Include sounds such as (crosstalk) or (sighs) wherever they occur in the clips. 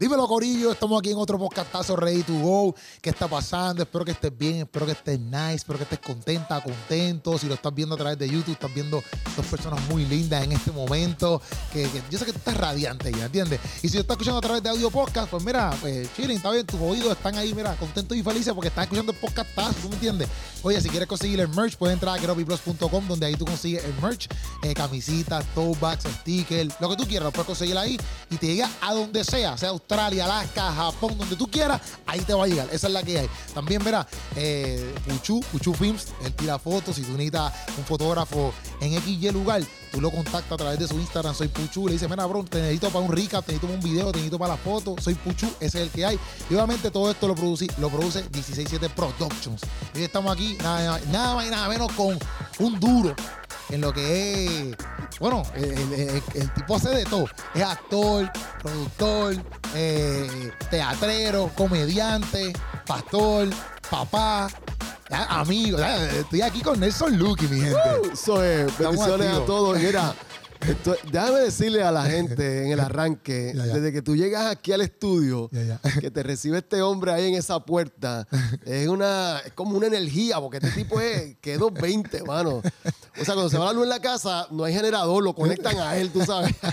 Dímelo, Corillo. Estamos aquí en otro podcastazo Ready to Go. ¿Qué está pasando? Espero que estés bien, espero que estés nice, espero que estés contenta, contento. Si lo estás viendo a través de YouTube, estás viendo dos personas muy lindas en este momento. Que, yo sé que tú estás radiante ya, ¿entiendes? Y si lo estás escuchando a través de audio podcast, pues mira, pues chilling, está bien, tus oídos están ahí, mira, contentos y felices porque están escuchando el podcastazo, ¿tú me entiendes? Oye, si quieres conseguir el merch, puedes entrar a keropiplus.com donde ahí tú consigues el merch, eh, camisitas, tote bags, stickers, lo que tú quieras, lo puedes conseguir ahí y te llega a donde sea, sea Australia, Alaska, Japón, donde tú quieras, ahí te va a llegar. Esa es la que hay. También verá, eh, Puchu, Puchu Films, él tira fotos. Si tú necesitas un fotógrafo en XY lugar, tú lo contactas a través de su Instagram, soy Puchu. Le dice, mira, bro, te necesito para un recap, te necesito para un video, te necesito para la foto, soy Puchu, ese es el que hay. Y obviamente todo esto lo produce, lo produce 167 Productions. Y estamos aquí, nada, nada más y nada menos con un duro en lo que es. Bueno, el, el- el- el tipo hace de todo. Es actor, productor, eh, teatrero, comediante, pastor, papá, amigo. estoy aquí con Nelson Lucky, mi gente. Eso es, bendiciones activos. a todos. Mira, esto- déjame decirle a la gente en el arranque, Ya, ya. desde que tú llegas aquí al estudio, Ya, que te recibe este hombre ahí en esa puerta, es una es como una energía, porque este tipo es que es 220, mano. O sea, cuando se va la luz en la casa, no hay generador, lo conectan a él, tú sabes. (laughs)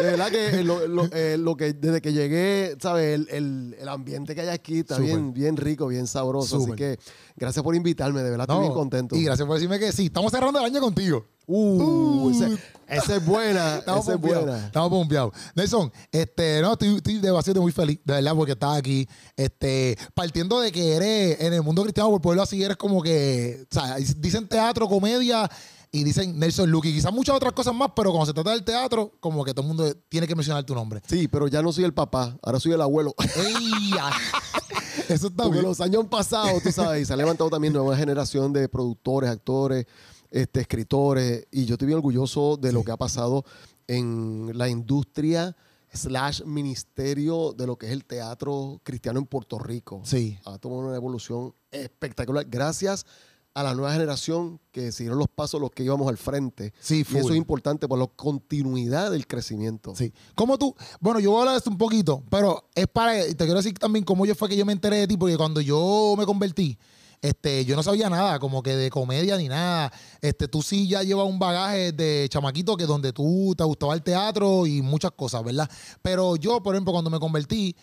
De verdad que lo, lo- eh, lo que desde que llegué, ¿sabes? El, el- el ambiente que hay aquí está bien, bien rico, bien sabroso. Así que gracias por invitarme, de verdad No, estoy bien contento. Y gracias por decirme que sí. Estamos cerrando el año contigo. Uh, ese- esa es buena, (laughs) Estamos esa es buena. Estamos pompeados. Nelson, este, no, estoy, estoy demasiado muy feliz, de verdad, porque estás aquí. Este, partiendo de que eres en el mundo cristiano, por ponerlo así, eres como que, o sea, dicen teatro, comedia y dicen Nelson Lucky. Quizás muchas otras cosas más, pero cuando se trata del teatro, como que todo el mundo tiene que mencionar tu nombre. Sí, pero ya no soy el papá, ahora soy el abuelo. ¡Ey! ya! (laughs) Eso está Porque bien. los años pasados, tú sabes, y se ha levantado también nueva generación de productores, actores, este, escritores, y yo estoy bien orgulloso de lo que ha pasado en la industria slash ministerio de lo que es el teatro cristiano en Puerto Rico. Sí. Ha tomado una evolución espectacular gracias a la nueva generación que siguieron los pasos los que íbamos al frente. Sí, y eso es importante por la continuidad del crecimiento. Sí. ¿Cómo tú? Bueno, yo voy a hablar de esto un poquito, pero es para. Te quiero decir también cómo yo fue que yo me enteré de ti, porque cuando yo me convertí, este, yo no sabía nada, como que de comedia ni nada. Este, tú sí ya llevas un bagaje de chamaquito que donde tú te gustaba el teatro y muchas cosas, ¿verdad? Pero yo, por ejemplo, cuando me convertí,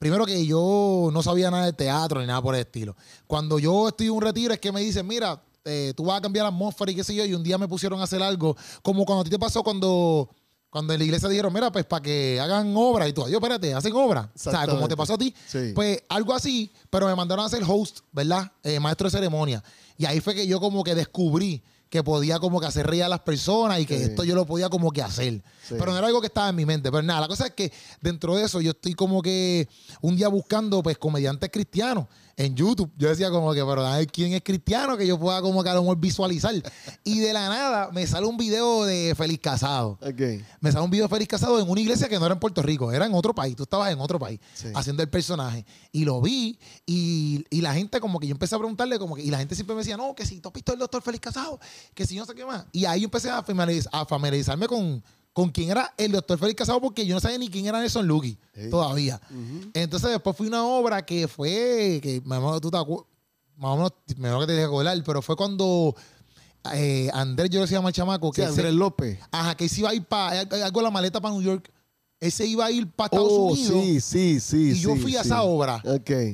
primero que yo no sabía nada de teatro ni nada por el estilo. Cuando yo estoy en un retiro es que me dicen, mira, eh, tú vas a cambiar la atmósfera y qué sé yo, y un día me pusieron a hacer algo, como cuando a ti te pasó cuando cuando en la iglesia dijeron, mira, pues para que hagan obra y tú, yo, espérate, hacen obra. O sea, como te pasó a ti. Sí. Pues algo así, pero me mandaron a ser host, ¿verdad? Eh, maestro de ceremonia. Y ahí fue que yo como que descubrí que podía como que hacer reír a las personas y que Sí. esto yo lo podía como que hacer. Sí. Pero no era algo que estaba en mi mente. Pero nada, la cosa es que dentro de eso yo estoy como que un día buscando pues comediantes cristianos en YouTube. Yo decía como que, pero dame quién es cristiano que yo pueda como que a lo mejor visualizar. (laughs) y de la nada me sale un video de Feliz Casado me sale un video de Félix Casado en una iglesia que no era en Puerto Rico, era en otro país. Tú estabas en otro país Sí. haciendo el personaje. Y lo vi y, y la gente como que yo empecé a preguntarle como que, y la gente siempre me decía, no, que si tú has visto el doctor Félix Casado, que si yo no sé qué más. Y ahí yo empecé a familiarizarme con, con quién era el doctor Félix Casado porque yo no sabía ni quién era Nelson Lucky Sí. todavía. Entonces después fui a una obra que fue, que más o menos tú te más o menos, mejor que te deje acordar, pero fue cuando eh, Andrés, yo le decía al chamaco, que Andrés López. Ajá, que se iba a ir para algo la maleta para New York. Él se iba a ir para Estados Oh, Unidos. sí, sí, sí. y yo sí, fui a sí. esa obra.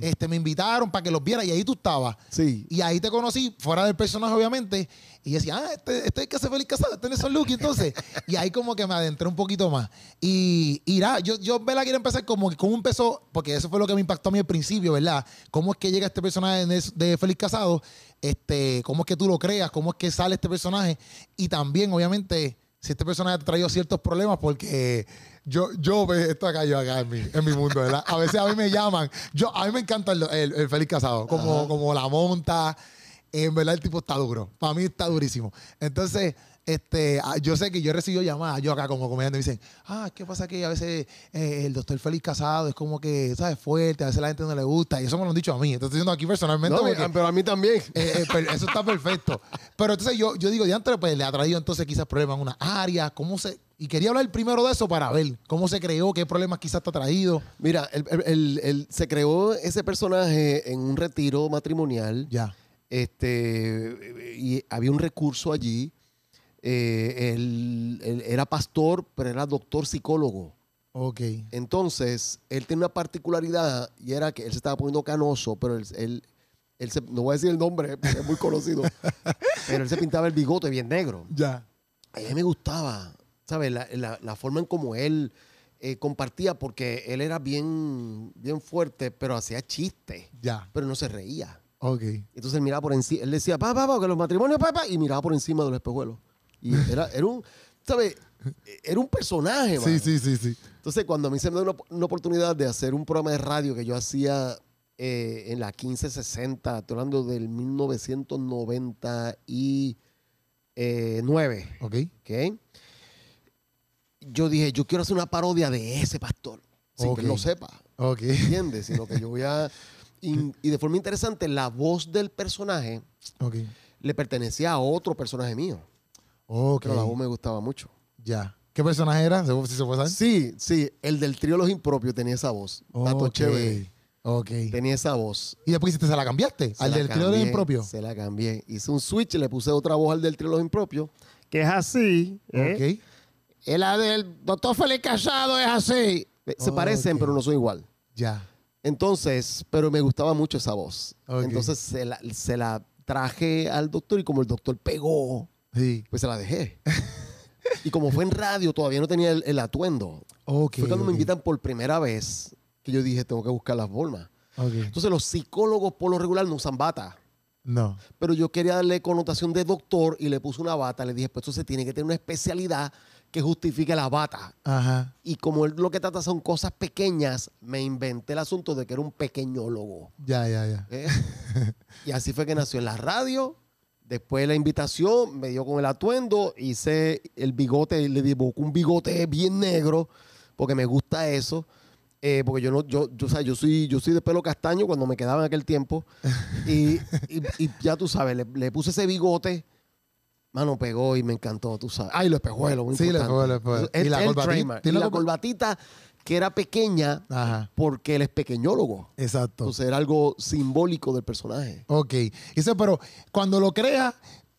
Este, me invitaron para que los viera y ahí tú estabas. Sí. Y ahí te conocí, fuera del personaje, obviamente. Y yo decía, ah, este, este es el que hace feliz casado, este es Nelson Lucky, entonces. y ahí como que me adentré un poquito más. Y, y nada, yo, yo la quiero empezar como que cómo empezó, porque eso fue lo que me impactó a mí al principio, ¿verdad? Cómo es que llega este personaje de, de Félix Casado, este, cómo es que tú lo creas, cómo es que sale este personaje. Y también, obviamente, si este personaje te ha traído ciertos problemas, porque yo, yo ve esto acá, yo acá en mi, en mi mundo, ¿verdad? A veces a mí me llaman, yo, a mí me encanta el, el, el Félix Casado, como, como la monta, en verdad el tipo está duro. Para mí está durísimo. Entonces, este, ah, yo sé que yo he recibido llamadas, yo acá como comediante, me dicen, ah, ¿qué pasa que a veces eh, el doctor Félix Casado es como que, ¿sabes? Fuerte, a veces la gente no le gusta. Y eso me lo han dicho a mí. Entonces, estoy diciendo aquí personalmente. No, porque- pero a mí también. (laughs) eh, eh, eso está perfecto. Pero entonces yo, yo digo, de antes, pues le ha traído entonces quizás problemas en una área. ¿Cómo se, Y quería hablar primero de eso para ver cómo se creó, qué problemas quizás te ha traído. Mira, el- el- el- el- se creó ese personaje en un retiro matrimonial. Ya. Este, y había un recurso allí. Eh, él, él era pastor, pero era doctor psicólogo. Ok. Entonces, él tiene una particularidad y era que él se estaba poniendo canoso, pero él, él- él se- no voy a decir el nombre, es muy conocido, (laughs) pero él se pintaba el bigote bien negro. Ya. A mí me gustaba, ¿sabes? La, la- la forma en como él eh, compartía, porque él era bien, bien fuerte, pero hacía chistes, Ya. pero no se reía. Ok. Entonces él miraba por encima, él decía, pa, pa, pa, que los matrimonios, pa, pa, y miraba por encima de los espejuelos. Y (laughs) era, era un, ¿sabes? Era un personaje, Sí, sí, sí, sí. Entonces, cuando a mí se me dio una, una oportunidad de hacer un programa de radio que yo hacía eh, en la 1560, estoy hablando del 1999, Ok. ¿ok? Yo dije, yo quiero hacer una parodia de ese pastor, sin que él lo sepa, Ok. ¿entiendes? Sino que yo voy a... (laughs) Y, y de forma interesante, la voz del personaje le pertenecía a otro personaje mío, pero la voz me gustaba mucho. Ya. ¿Qué personaje era? ¿Se- Si se puede saber. Sí, sí, el del trío Los Impropios tenía esa voz. Tato Ok. Chévere. Ok. Tenía esa voz. Y después hiciste, se la cambiaste Se al la del trío de cambié, impropio. Se la cambié. Hice un switch, le puse otra voz al del trío Los Impropios. Que es así. ¿eh? Ok. Y la del doctor Félix Casado es así. Se parecen, pero no son igual. Ya. Entonces, pero me gustaba mucho esa voz. Ok. Entonces se la, se la traje al doctor y como el doctor pegó, Sí. pues se la dejé. y como fue en radio, todavía no tenía el, el atuendo. Ok. Fue cuando me ok. invitan por primera vez que yo dije, tengo que buscar las formas. Entonces los psicólogos por lo regular no usan bata. No. Pero yo quería darle connotación de doctor y le puse una bata. Le dije, pues entonces tiene que tener una especialidad que justifique la bata. Ajá. Y como él lo que trata son cosas pequeñas, me inventé el asunto de que era un pequeñólogo. Ya, ya, ya. ¿eh? y así fue que nació en la radio. Después de la invitación, me dio con el atuendo, hice el bigote, le dibujé un bigote bien negro, porque me gusta eso. eh, porque yo no, yo, yo, o sea, yo soy, yo soy de pelo castaño cuando me quedaba en aquel tiempo. Y, y- y ya tú sabes, le, le puse ese bigote, mano, pegó y me encantó, tú sabes. Ay, los espejuelos, muy Sí, los espejuelos, los espejuelos. Es ¿Y la el corbatita? trademark. ¿Tiene Y la la cor- corbatita que era pequeña Ajá. porque él es pequeñólogo. Exacto. Entonces era algo simbólico del personaje. Ok. Eso, pero cuando lo creas,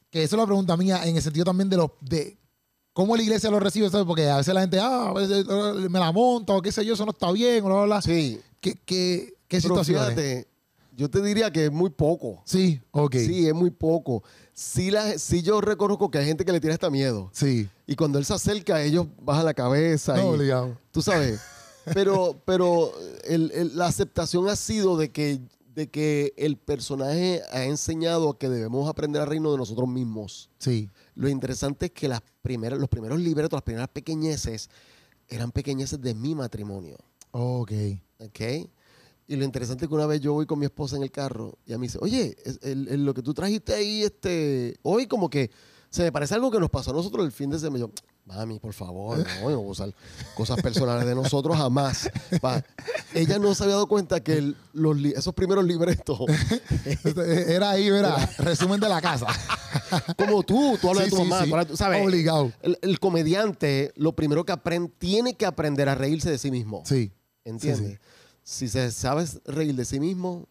que eso es la pregunta mía, en el sentido también de los de cómo la iglesia lo recibe, ¿sabes? Porque a veces la gente, ah, eh, me la monta o qué sé yo, eso no está bien, o bla, bla, bla. Sí. ¿Qué, qué, qué Pero situaciones? fíjate, yo te diría que es muy poco. Sí, ok. Sí, es muy poco. Sí, la, sí yo reconozco que hay gente que le tiene hasta miedo. Sí. Y cuando él se acerca, ellos bajan la cabeza. No, y, obligado. Tú sabes. (laughs) Pero, pero el- el- la aceptación ha sido de que, de que el personaje ha enseñado que debemos aprender a reino de nosotros mismos. Sí. Lo interesante es que las primeras, los primeros libretos, las primeras pequeñeces, eran pequeñeces de mi matrimonio. Ok. ¿Ok? Y lo interesante es que una vez yo voy con mi esposa en el carro y ella me dice, oye, es- el- el- lo que tú trajiste ahí este, hoy como que se me parece algo que nos pasó a nosotros el fin de semana. Yo, mami, por favor, no, yo no voy a usar cosas personales de nosotros jamás. Pa- Ella no se había dado cuenta que el- los, esos primeros libretos, (laughs) Era ahí, era resumen de la casa. como tú, tú hablas Sí, de tu sí, mamá, sí. sabes, Obligado. el, el comediante lo primero que aprende, tiene que aprender a reírse de sí mismo. Sí. ¿Entiendes? Si se sabe reír de sí mismo,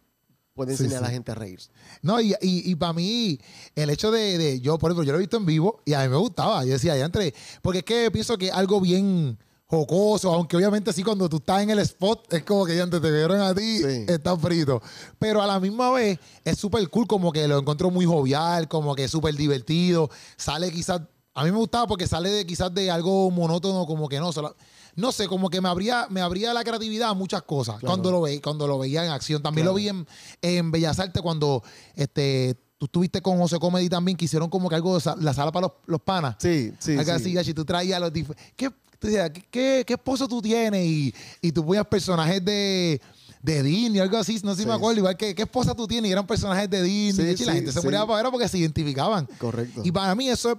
puede Sí, enseñar a la gente a reírse. No, y, y, para mí, el hecho de, de- yo, por ejemplo, yo lo he visto en vivo y a mí me gustaba. Yo decía, ya entre, porque es que pienso que algo bien jocoso, aunque obviamente sí, cuando tú estás en el spot, es como que ya antes te vieron a ti, Sí. estás frito. Pero a la misma vez es súper cool, como que lo encuentro muy jovial, como que súper divertido. Sale quizás, a mí me gustaba porque sale de quizás de algo monótono, como que no, solo- no sé, como que me abría, me abría la creatividad a muchas cosas Claro. cuando lo veía, cuando lo veía en acción. También Claro. lo vi en, en Bellas Artes cuando este, tú estuviste con José Comedy también, que hicieron como que algo de la sala para los, los panas. Sí, sí. algo sí. así, tú traías los ¿Qué, ¿qué, qué, esposo tú tienes? Y, y tú ponías personajes de, de Disney, algo así, no sé si Sí. me acuerdo, igual que qué esposa tú tienes, y eran personajes de Disney, Sí, y la sí, gente se sí. moría para ver porque se identificaban. Correcto. Y para mí eso es-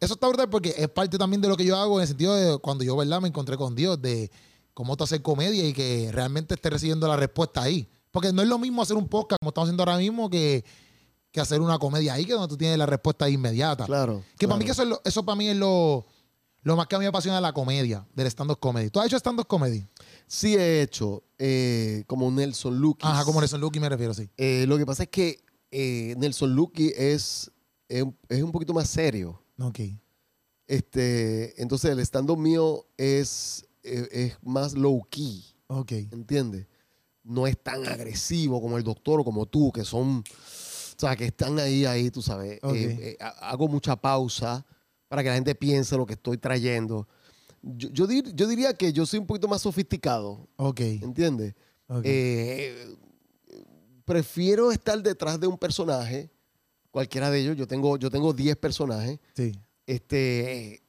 eso está brutal porque es parte también de lo que yo hago en el sentido de cuando yo, ¿verdad? Me encontré con Dios, de cómo tú hacer comedia y que realmente esté recibiendo la respuesta ahí. Porque no es lo mismo hacer un podcast como estamos haciendo ahora mismo que, que hacer una comedia ahí, que donde tú tienes la respuesta inmediata. Claro. Que para mí que eso, es lo- eso para mí es lo, lo más que a mí me apasiona es la comedia, del stand-up comedy. ¿Tú has hecho stand-up comedy? Sí he hecho, eh, como Nelson Lucky. Ajá, como Nelson Lucky me refiero, sí. Eh, lo que pasa es que eh, Nelson Lucky es, es un poquito más serio. Ok. Este, entonces el stand-up mío es, eh, es más low key, Ok. ¿entiendes? No es tan agresivo como el doctor o como tú, que son, o sea, que están ahí, ahí, tú sabes. Ok. Eh, eh, ha- hago mucha pausa para que la gente piense lo que estoy trayendo. Yo, yo dir- yo diría que yo soy un poquito más sofisticado, Ok. ¿entiendes? ok. Eh, prefiero estar detrás de un personaje, cualquiera de ellos. Yo tengo, yo tengo 10 personajes. sí. Este,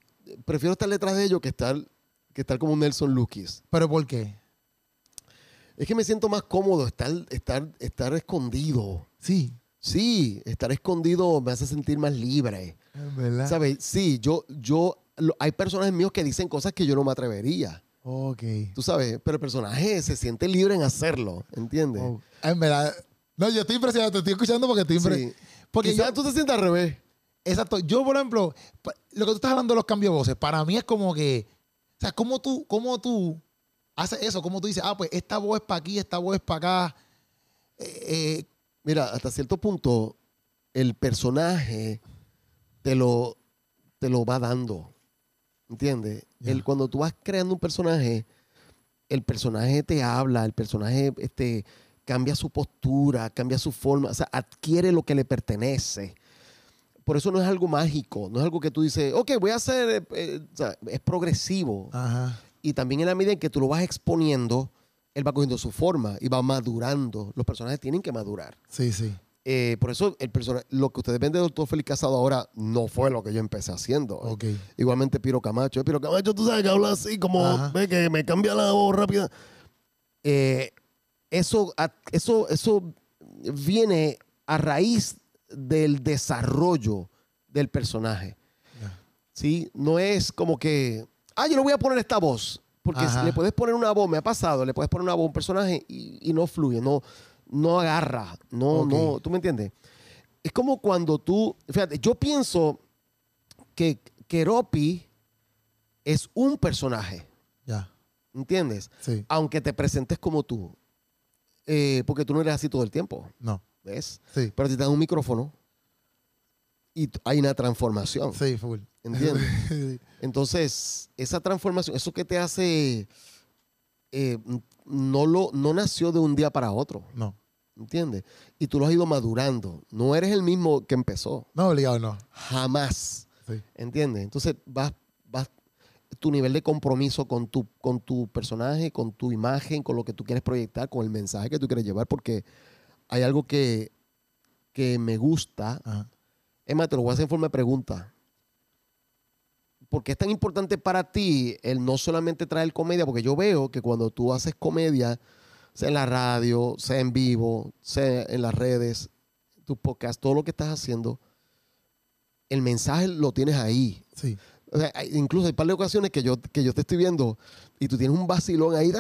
prefiero estar detrás de ellos que estar, que estar como Nelson Lukis. ¿Pero por qué? Es que me siento más cómodo estar, estar, estar escondido. Sí. Sí, estar escondido me hace sentir más libre. ¿Verdad? ¿Sabes? Sí, yo, yo, lo- hay personajes míos que dicen cosas que yo no me atrevería. Ok. Tú sabes, pero el personaje se siente libre en hacerlo, ¿entiendes? Oh, En verdad. No, yo estoy impresionado, te estoy escuchando porque estoy impresionado. Sí. Porque Quizás yo, tú te sientas al revés. exacto, yo por ejemplo, lo que tú estás hablando de los cambios de voces, para mí es como que, o sea, ¿cómo tú, cómo tú haces eso? ¿Cómo tú dices, ah, pues esta voz es para aquí, esta voz es para acá? Eh, eh, Mira, hasta cierto punto, el personaje te lo, te lo va dando. ¿Entiendes? Ya. El, cuando tú vas creando un personaje, el personaje te habla, el personaje este, cambia su postura, cambia su forma, o sea, adquiere lo que le pertenece. Por eso no es algo mágico, no es algo que tú dices, ok, voy a hacer, eh, eh, o sea, es progresivo. ajá. Y también en la medida en que tú lo vas exponiendo, él va cogiendo su forma y va madurando. Los personajes tienen que madurar. Sí, sí. Eh, por eso el personaje, lo que ustedes ven de Doctor Félix Casado ahora no fue lo que yo empecé haciendo. Ok. Igualmente Piro Camacho. Piro Camacho, tú sabes que habla así, como Ajá. ve que me cambia la voz rápida. Eh, eso, eso, eso viene a raíz del desarrollo del personaje. ¿sí? No es como que, ah, yo le voy a poner esta voz. Porque Ajá. le puedes poner una voz, me ha pasado, le puedes poner una voz a un personaje y, y no fluye, no, no agarra, no, no, ¿tú me entiendes? Es como cuando tú, fíjate, yo pienso que Keropi es un personaje, Ya. ¿entiendes? Sí. Aunque te presentes como tú, eh, porque tú no eres así todo el tiempo, No. ¿ves? Sí. Pero si te dan un micrófono y hay una transformación, Sí, full. ¿entiendes? (laughs) Sí. Entonces, esa transformación, eso que te hace, eh, no, lo, no nació de un día para otro, No. ¿entiendes? Y tú lo has ido madurando. No eres el mismo que empezó, No, obligado, no. jamás, Sí. ¿entiendes? Entonces, vas, tu nivel de compromiso con tu, con tu personaje, con tu imagen, con lo que tú quieres proyectar, con el mensaje que tú quieres llevar, porque hay algo que, que me gusta. Ajá. Emma, te lo voy a hacer en forma de pregunta. ¿Por qué es tan importante para ti el no solamente traer comedia? Porque yo veo que cuando tú haces comedia, sea en la radio, sea en vivo, sea en las redes, tus podcasts, todo lo que estás haciendo, el mensaje lo tienes ahí. Sí. O sea, hay- incluso hay un par de ocasiones que yo, que yo te estoy viendo y tú tienes un vacilón ahí.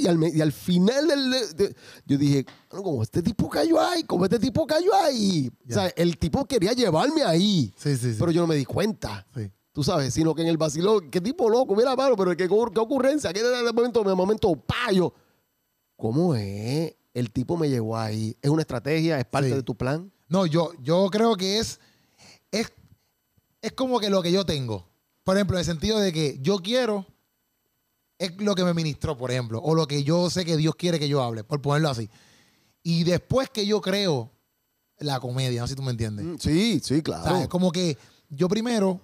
Y al, y al final del. de- yo dije, "Bueno, como este tipo cayó ahí, como este tipo cayó ahí. O sea, el tipo quería llevarme ahí, Sí, sí, sí. pero yo no me di cuenta. sí. Tú sabes, sino que en el vacilón, qué tipo loco, mira, mano, pero qué, qué ocurrencia, qué de momento, de momento, pa, yo, ¿cómo es? El tipo me llegó ahí. ¿Es una estrategia? ¿Es parte Sí. de tu plan? No, yo, yo creo que es, es, es como que lo que yo tengo. Por ejemplo, en el sentido de que yo quiero, es lo que me ministró, por ejemplo, o lo que yo sé que Dios quiere que yo hable, por ponerlo así. Y después que yo creo la comedia, no sé si tú me entiendes. Mm, Sí, sí, O sea, claro. es como que yo primero,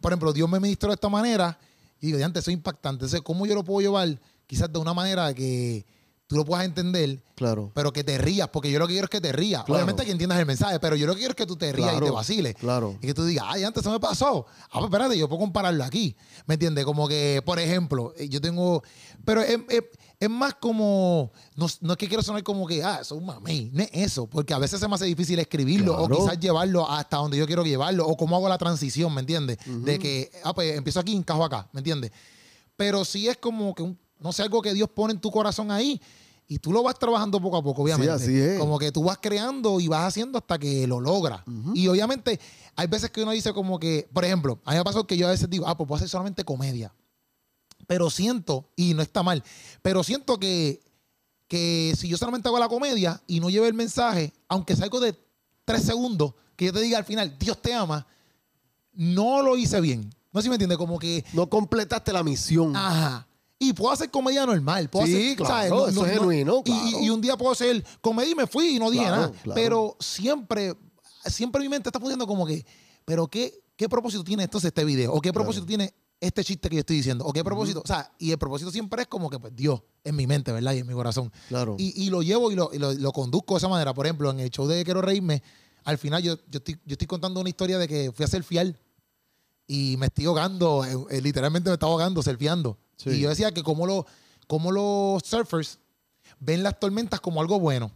por ejemplo, Dios me ministró de esta manera y digo, antes es impactante. Entonces, ¿cómo yo lo puedo llevar quizás de una manera que tú lo puedas entender, Claro. pero que te rías? Porque yo lo que quiero es que te rías. Claro. Obviamente que entiendas el mensaje, pero yo lo que quiero es que tú te rías y te vaciles. claro. Y que tú digas, ay, antes eso me pasó. Ah, pues espérate, yo puedo compararlo aquí. ¿Me entiendes? Como que, por ejemplo, eh, yo tengo. Pero es, es- es más como. No, no es que quiero sonar como que, ah, eso es un mamey. No es eso. Porque a veces se me hace difícil escribirlo o quizás llevarlo hasta donde yo quiero llevarlo. O cómo hago la transición, ¿me entiendes? De que, ah, pues empiezo aquí, encajo acá, ¿me entiendes? Pero sí es como que, un- no sé, algo que Dios pone en tu corazón ahí. Y tú lo vas trabajando poco a poco, obviamente. así es. Como que tú vas creando y vas haciendo hasta que lo logras. Y obviamente hay veces que uno dice como que, por ejemplo, a mí me pasó que yo a veces digo, ah, pues puedo hacer solamente comedia. Pero siento, y no está mal, pero siento que, que si yo solamente hago la comedia y no llevo el mensaje, aunque salgo de tres segundos, que yo te diga al final, Dios te ama, no lo hice bien. No sé si me entiende, como que, No completaste la misión. ajá. Y puedo hacer comedia normal. Puedo Sí, hacer, claro, eso es genuino, y- claro. Y, y un día puedo hacer comedia y me fui y no dije Claro, nada. Pero siempre, siempre mi mente está funcionando como que, pero ¿qué, qué propósito tiene entonces este video? ¿O qué propósito tiene este chiste que yo estoy diciendo? ¿O qué propósito? O sea, y el propósito siempre es como que, pues, Dios, en mi mente, ¿verdad? Y en mi corazón. Claro. Y, y lo llevo y, lo, y lo- lo conduzco de esa manera. Por ejemplo, en el show de Quiero Reírme, al final yo, yo, estoy, yo estoy contando una historia de que fui a surfear y me estoy ahogando, eh, eh, literalmente me estaba ahogando, surfeando. Sí. Y yo decía que como, lo, como los surfers ven las tormentas como algo bueno.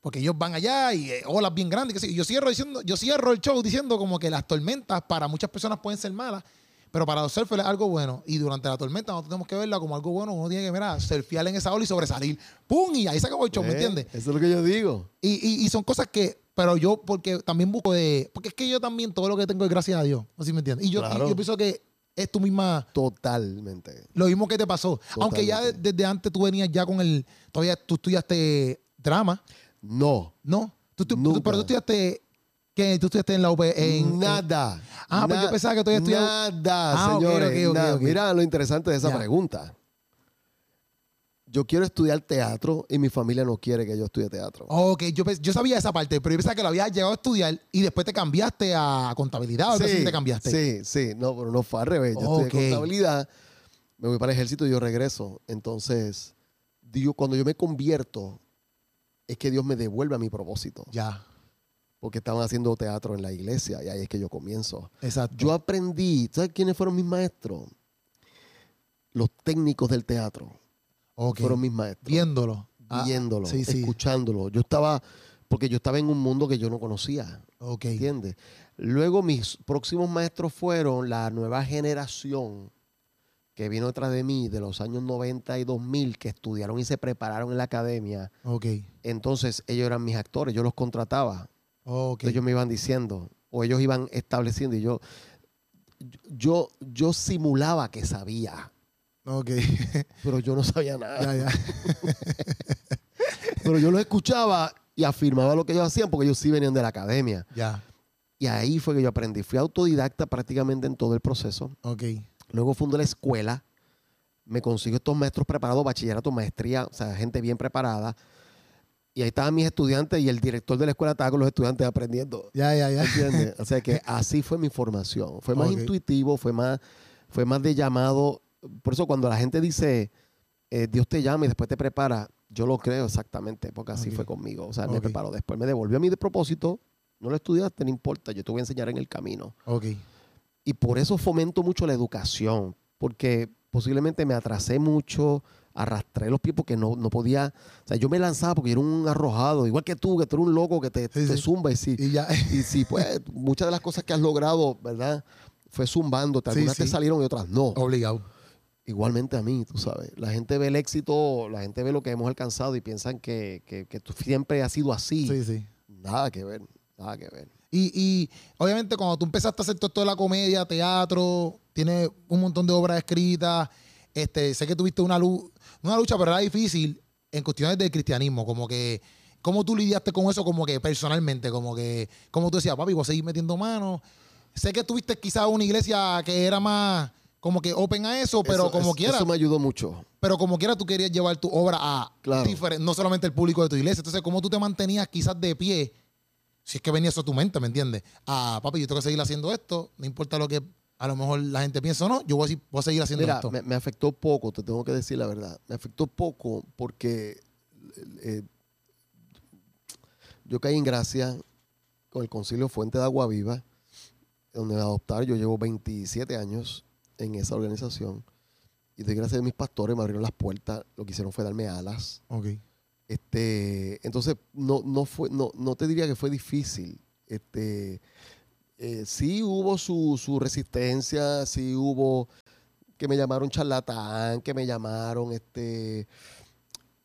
Porque ellos van allá y eh, olas bien grandes. Y yo cierro diciendo, yo cierro el show diciendo como que las tormentas para muchas personas pueden ser malas, pero para los surfers es algo bueno. Y durante la tormenta nosotros tenemos que verla como algo bueno. Uno tiene que, mira, surfear en esa ola y sobresalir. ¡Pum! Y ahí se acabó el show, ¿me ¿Eh? entiendes? Eso es lo que yo digo. Y, y- y son cosas que, pero yo, porque también busco de, porque es que yo también todo lo que tengo es gracias a Dios, ¿no sé si me entiendes? Y yo, y yo pienso que es tu misma, Totalmente. lo mismo que te pasó. Aunque ya de- desde antes tú venías ya con el, todavía tú estudiaste drama, No. ¿no? Tú, tú- Nunca. pero tú estudiaste, ¿qué? Tú estudiaste en la UP, en, en- nada. Ah, pues yo pensaba que todavía estudiaba- Nada, Ah, ok, señores. ok, ok, nada. ok. Mira lo interesante de esa Ya. pregunta. Yo quiero estudiar teatro y mi familia no quiere que yo estudie teatro. Ok, yo, yo sabía esa parte, pero yo pensaba que lo habías llegado a estudiar y después te cambiaste a contabilidad o algo así te cambiaste. Sí, sí, no, pero no fue al revés. Yo Ok. estudié contabilidad, me voy para el ejército y yo regreso. Entonces, cuando yo me convierto, es que Dios me devuelve a mi propósito. Ya, Porque estaban haciendo teatro en la iglesia y ahí es que yo comienzo. exacto. Yo aprendí, ¿sabes quiénes fueron mis maestros? Los técnicos del teatro Ok. fueron mis maestros. Viéndolo. Ah, Viéndolo, sí, sí. escuchándolo. Yo estaba, porque yo estaba en un mundo que yo no conocía. Ok. ¿Entiendes? Luego mis próximos maestros fueron la nueva generación que vino detrás de mí de los años 90 y 2000 que estudiaron y se prepararon en la academia. Ok. Entonces ellos eran mis actores, yo los contrataba. Ok. Ellos me iban diciendo o ellos iban estableciendo y yo yo yo simulaba que sabía, Ok. (laughs) pero yo no sabía nada. ya, ya. (laughs) Pero yo los escuchaba y afirmaba lo que ellos hacían porque ellos sí venían de la academia. Ya. Y ahí fue que yo aprendí. Fui autodidacta prácticamente en todo el proceso. Ok. Luego fundé la escuela. Me consigo estos maestros preparados, bachillerato, maestría, o sea, gente bien preparada. Y ahí estaban mis estudiantes y el director de la escuela estaba con los estudiantes aprendiendo. Ya, ya, ya. ¿Entiendes? (laughs) O sea que así fue mi formación. Fue más Ok. intuitivo, fue más, fue más de llamado. Por eso cuando la gente dice, eh, Dios te llama y después te prepara, yo lo creo exactamente, porque así fue conmigo. O sea, me preparó. Después me devolvió a mí de propósito. No lo estudiaste, no importa, yo te voy a enseñar en el camino. Ok. Y por eso fomento mucho la educación, porque posiblemente me atrasé mucho, arrastré los pies porque no, no podía. O sea, yo me lanzaba porque era un arrojado, igual que tú, que tú eres un loco que te, Sí, te sí. zumba. Y sí, Y ya. y sí, pues muchas de las cosas que has logrado, ¿verdad? Fue zumbándote. Algunas sí. te salieron y otras no. Obligado. Igualmente a mí, tú sabes. La gente ve el éxito, la gente ve lo que hemos alcanzado y piensan que, que, que tú siempre has sido así. Sí, sí. Nada que ver, nada que ver. Y, y obviamente cuando tú empezaste a hacer todo esto de la comedia, teatro, tienes un montón de obras escritas, este, sé que tuviste una, lu- una lucha, pero era difícil en cuestiones del cristianismo, como que, ¿cómo tú lidiaste con eso como que personalmente? Como que, como tú decías, papi, voy a seguir metiendo manos. Sé que tuviste quizás una iglesia que era más como que open a eso, pero Eso- como es- quiera, Eso me ayudó mucho. pero como quiera tú querías llevar tu obra a Claro. no solamente el público de tu iglesia. Entonces, ¿cómo tú te mantenías quizás de pie? Si es que venía eso a tu mente, ¿me entiendes? Ah, papi, yo tengo que seguir haciendo esto, no importa lo que a lo mejor la gente piense o no, yo voy a, seguir- voy a seguir haciendo Mira, esto. me, me afectó poco, te tengo que decir la verdad. Me afectó poco porque eh, yo caí en gracia con el Concilio Fuente de Agua Viva, donde me adoptaron. Yo llevo 27 años en esa organización. Y doy gracias a mis pastores, me abrieron las puertas. Lo que hicieron fue darme alas. Ok. Este, entonces, no, no, fue, no, no te diría que fue difícil. Este, eh, sí hubo su, su resistencia, sí hubo que me llamaron charlatán, que me llamaron, este,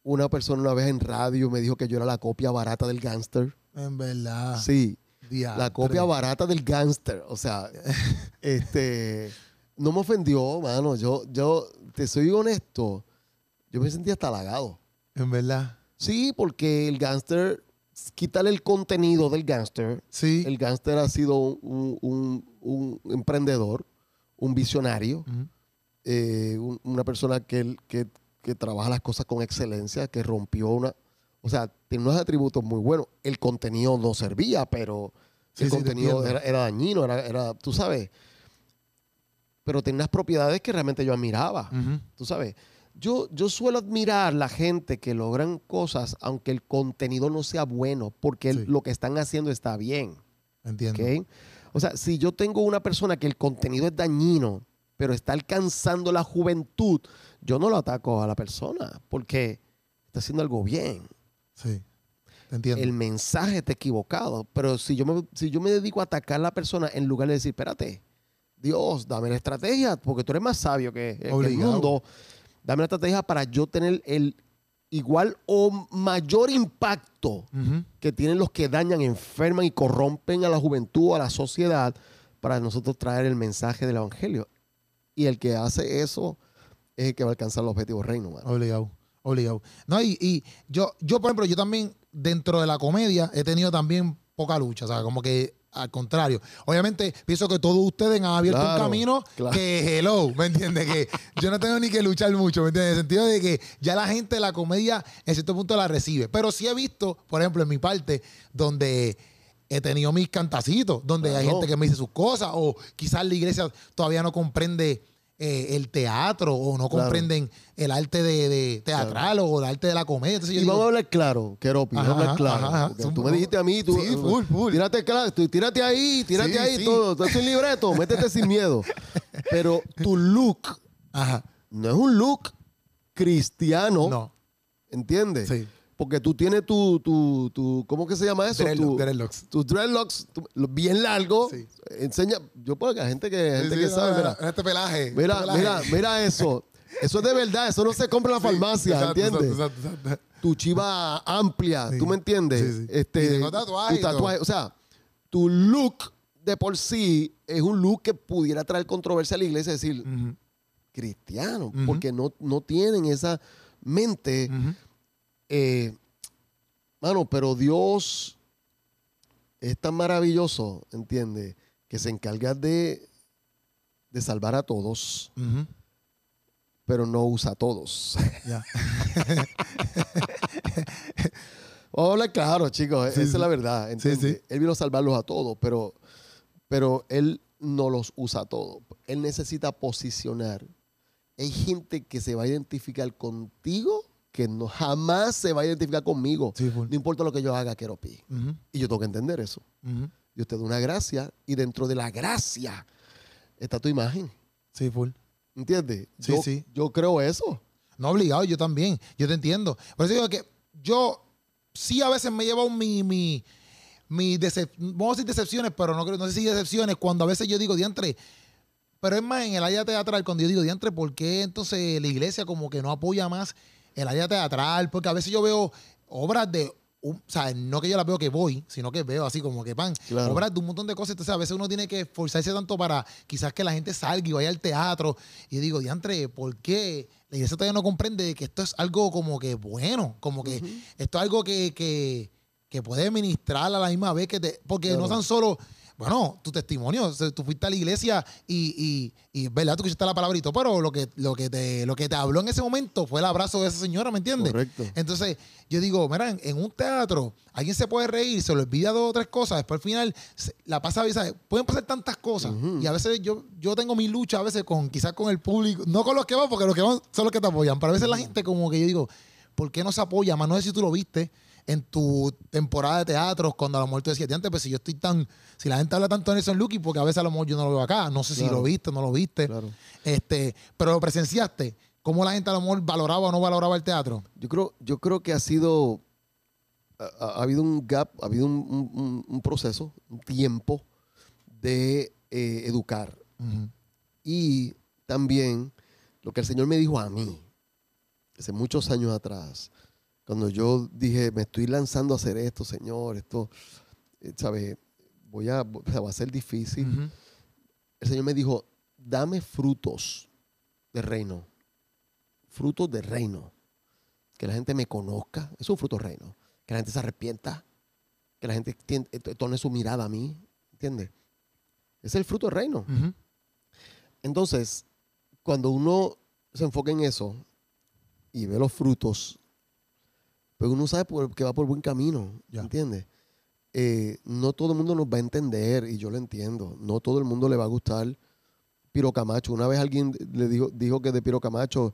una persona una vez en radio me dijo que yo era la copia barata del gángster. En verdad. Sí, Diantre. La copia barata del gángster. O sea, (laughs) este. No me ofendió, mano. Yo, yo, te soy honesto. Yo me sentí hasta halagado. En verdad. Sí, porque el gángster, quítale el contenido del gángster. Sí. El gángster ha sido un, un- un emprendedor, un visionario, eh, un- una persona que, que, que trabaja las cosas con excelencia, que rompió una... O sea, tiene unos atributos muy buenos. El contenido no servía, pero Sí, el sí, contenido era, era dañino, era, era, tú sabes. Pero tenía unas propiedades que realmente yo admiraba. Tú sabes, yo, yo suelo admirar la gente que logran cosas aunque el contenido no sea bueno, porque Sí. lo que están haciendo está bien. Entiendo. O sea, si yo tengo una persona que el contenido es dañino, pero está alcanzando la juventud, yo no lo ataco a la persona porque está haciendo algo bien. Sí. Te entiendo. El mensaje está equivocado. Pero si yo, me, si yo me dedico a atacar a la persona en lugar de decir, espérate, Dios, dame la estrategia, porque tú eres más sabio que, que el mundo, dame la estrategia para yo tener el igual o mayor impacto que tienen los que dañan, enferman y corrompen a la juventud, a la sociedad, para nosotros traer el mensaje del evangelio. Y el que hace eso es el que va a alcanzar el objetivo reino, mano. Obligado, obligado. No, y, y yo, yo, por ejemplo, yo también, dentro de la comedia, he tenido también poca lucha, o sea, como que al contrario. Obviamente, pienso que todos ustedes han abierto Claro, un camino claro. que hello, ¿me entiendes? Que yo no tengo ni que luchar mucho, ¿me entiendes? En el sentido de que ya la gente la comedia en cierto punto la recibe. Pero sí he visto, por ejemplo, en mi parte, donde he tenido mis cantacitos, donde hay gente que me dice sus cosas, o quizás la iglesia todavía no comprende eh, el teatro, o no Claro. comprenden el arte de, de teatral o el arte de la comedia. Entonces Y digo, vamos a hablar claro, Keropi, vamos a hablar claro. ajá, tú me dijiste a mí, tú, Sí, full, full. tírate claro, tú- tírate ahí, tírate Sí, ahí, sí. todo, es un libreto, métete sin miedo. (laughs) Pero tu look ajá, no es un look cristiano, no, ¿entiendes? sí. Porque tú tienes tu, tu, tu, ¿cómo que se llama eso? Dreadlock- Tu- dreadlocks. tus dreadlocks tu- bien largos. Sí. Enseña, yo puedo que hay gente que, gente Sí, que sabe, no, mira, Este pelaje. este mira, pelaje. mira, mira eso. Eso es de verdad, eso no se compra en la farmacia, exacto, ¿entiendes? exacto, exacto, exacto. tu chiva amplia. ¿tú me entiendes? Sí, sí. Este, Y tengo tatuajes tu tatuaje, o sea, tu look de por sí es un look que pudiera traer controversia a la iglesia, es decir, cristiano, porque no, no tienen esa mente. ujú. Eh, mano, pero Dios es tan maravilloso, ¿entiendes? Que se encarga de, de salvar a todos, pero no usa a todos. Ya. (laughs) Vamos a hablar claro, chicos. Sí, Esa sí. es la verdad. ¿entiendes? sí. Él vino a salvarlos a todos, pero, pero él no los usa a todos. Él necesita posicionar. Hay gente que se va a identificar contigo que no, jamás se va a identificar conmigo. Sí. No importa lo que yo haga, quiero pi. Y yo tengo que entender eso. Dios te da una gracia y dentro de la gracia está tu imagen. Sí, full. ¿Entiendes? Sí, yo, sí. yo creo eso. No obligado, yo también. Yo te entiendo. Por eso digo que yo sí a veces me llevo mi, mi, mi decep- vamos a decir decepciones, pero no creo, no sé si decepciones, cuando a veces yo digo, diantre, pero es más en el área teatral, cuando yo digo, diantre, ¿por qué entonces la iglesia como que no apoya más el área teatral? Porque a veces yo veo obras de, un- o sea, no que yo las veo que voy, sino que veo así como que pan, Claro. obras de un montón de cosas. Entonces a veces uno tiene que esforzarse tanto para quizás que la gente salga y vaya al teatro. Y digo, diantre, ¿por qué la iglesia todavía no comprende que esto es algo como que bueno? Como que esto es algo que, que, que puede ministrar a la misma vez que te... Porque no tan solo... Bueno, tu testimonio, o sea, tú fuiste a la iglesia y, y, y verdad, tú escuchaste la palabrita, pero lo que, lo, que te, lo que te habló en ese momento fue el abrazo de esa señora, ¿me entiendes? Correcto. Entonces, yo digo, mira, en, un teatro, alguien se puede reír, se le olvida dos o tres cosas, después al final se- la pasa, ¿sabes? Pueden pasar tantas cosas. Y a veces yo, yo tengo mi lucha, a veces con quizás con el público, no con los que van, porque los que van son los que te apoyan, pero a veces la gente como que yo digo, ¿por qué no se apoya? Más no sé si tú lo viste en tu temporada de teatros, cuando a lo mejor tú decías, antes, pues si yo estoy tan, si la gente habla tanto de Nelson Lucky, porque a veces a lo mejor yo no lo veo acá, no sé si lo viste, no lo viste, Claro. este, pero lo presenciaste, cómo la gente a lo mejor valoraba o no valoraba el teatro. Yo creo, yo creo que ha sido, ha, ha- ha habido un gap, ha habido un, un- un- un proceso, un tiempo de eh, educar. Y también lo que el Señor me dijo a mí, hace muchos años atrás, cuando yo dije, me estoy lanzando a hacer esto, Señor, esto, eh, ¿sabes? voy a, o sea, va a ser difícil. El Señor me dijo, dame frutos de reino. Frutos de reino. Que la gente me conozca. Es un fruto de reino. Que la gente se arrepienta. Que la gente eh, torne su mirada a mí. ¿Entiendes? Es el fruto del reino. Entonces, cuando uno se enfoca en eso y ve los frutos, pues uno sabe por- que va por buen camino, Ya. ¿entiendes? Eh, no todo el mundo nos va a entender y yo lo entiendo. No todo el mundo le va a gustar Piro Camacho. Una vez alguien le dijo, dijo que de Piro Camacho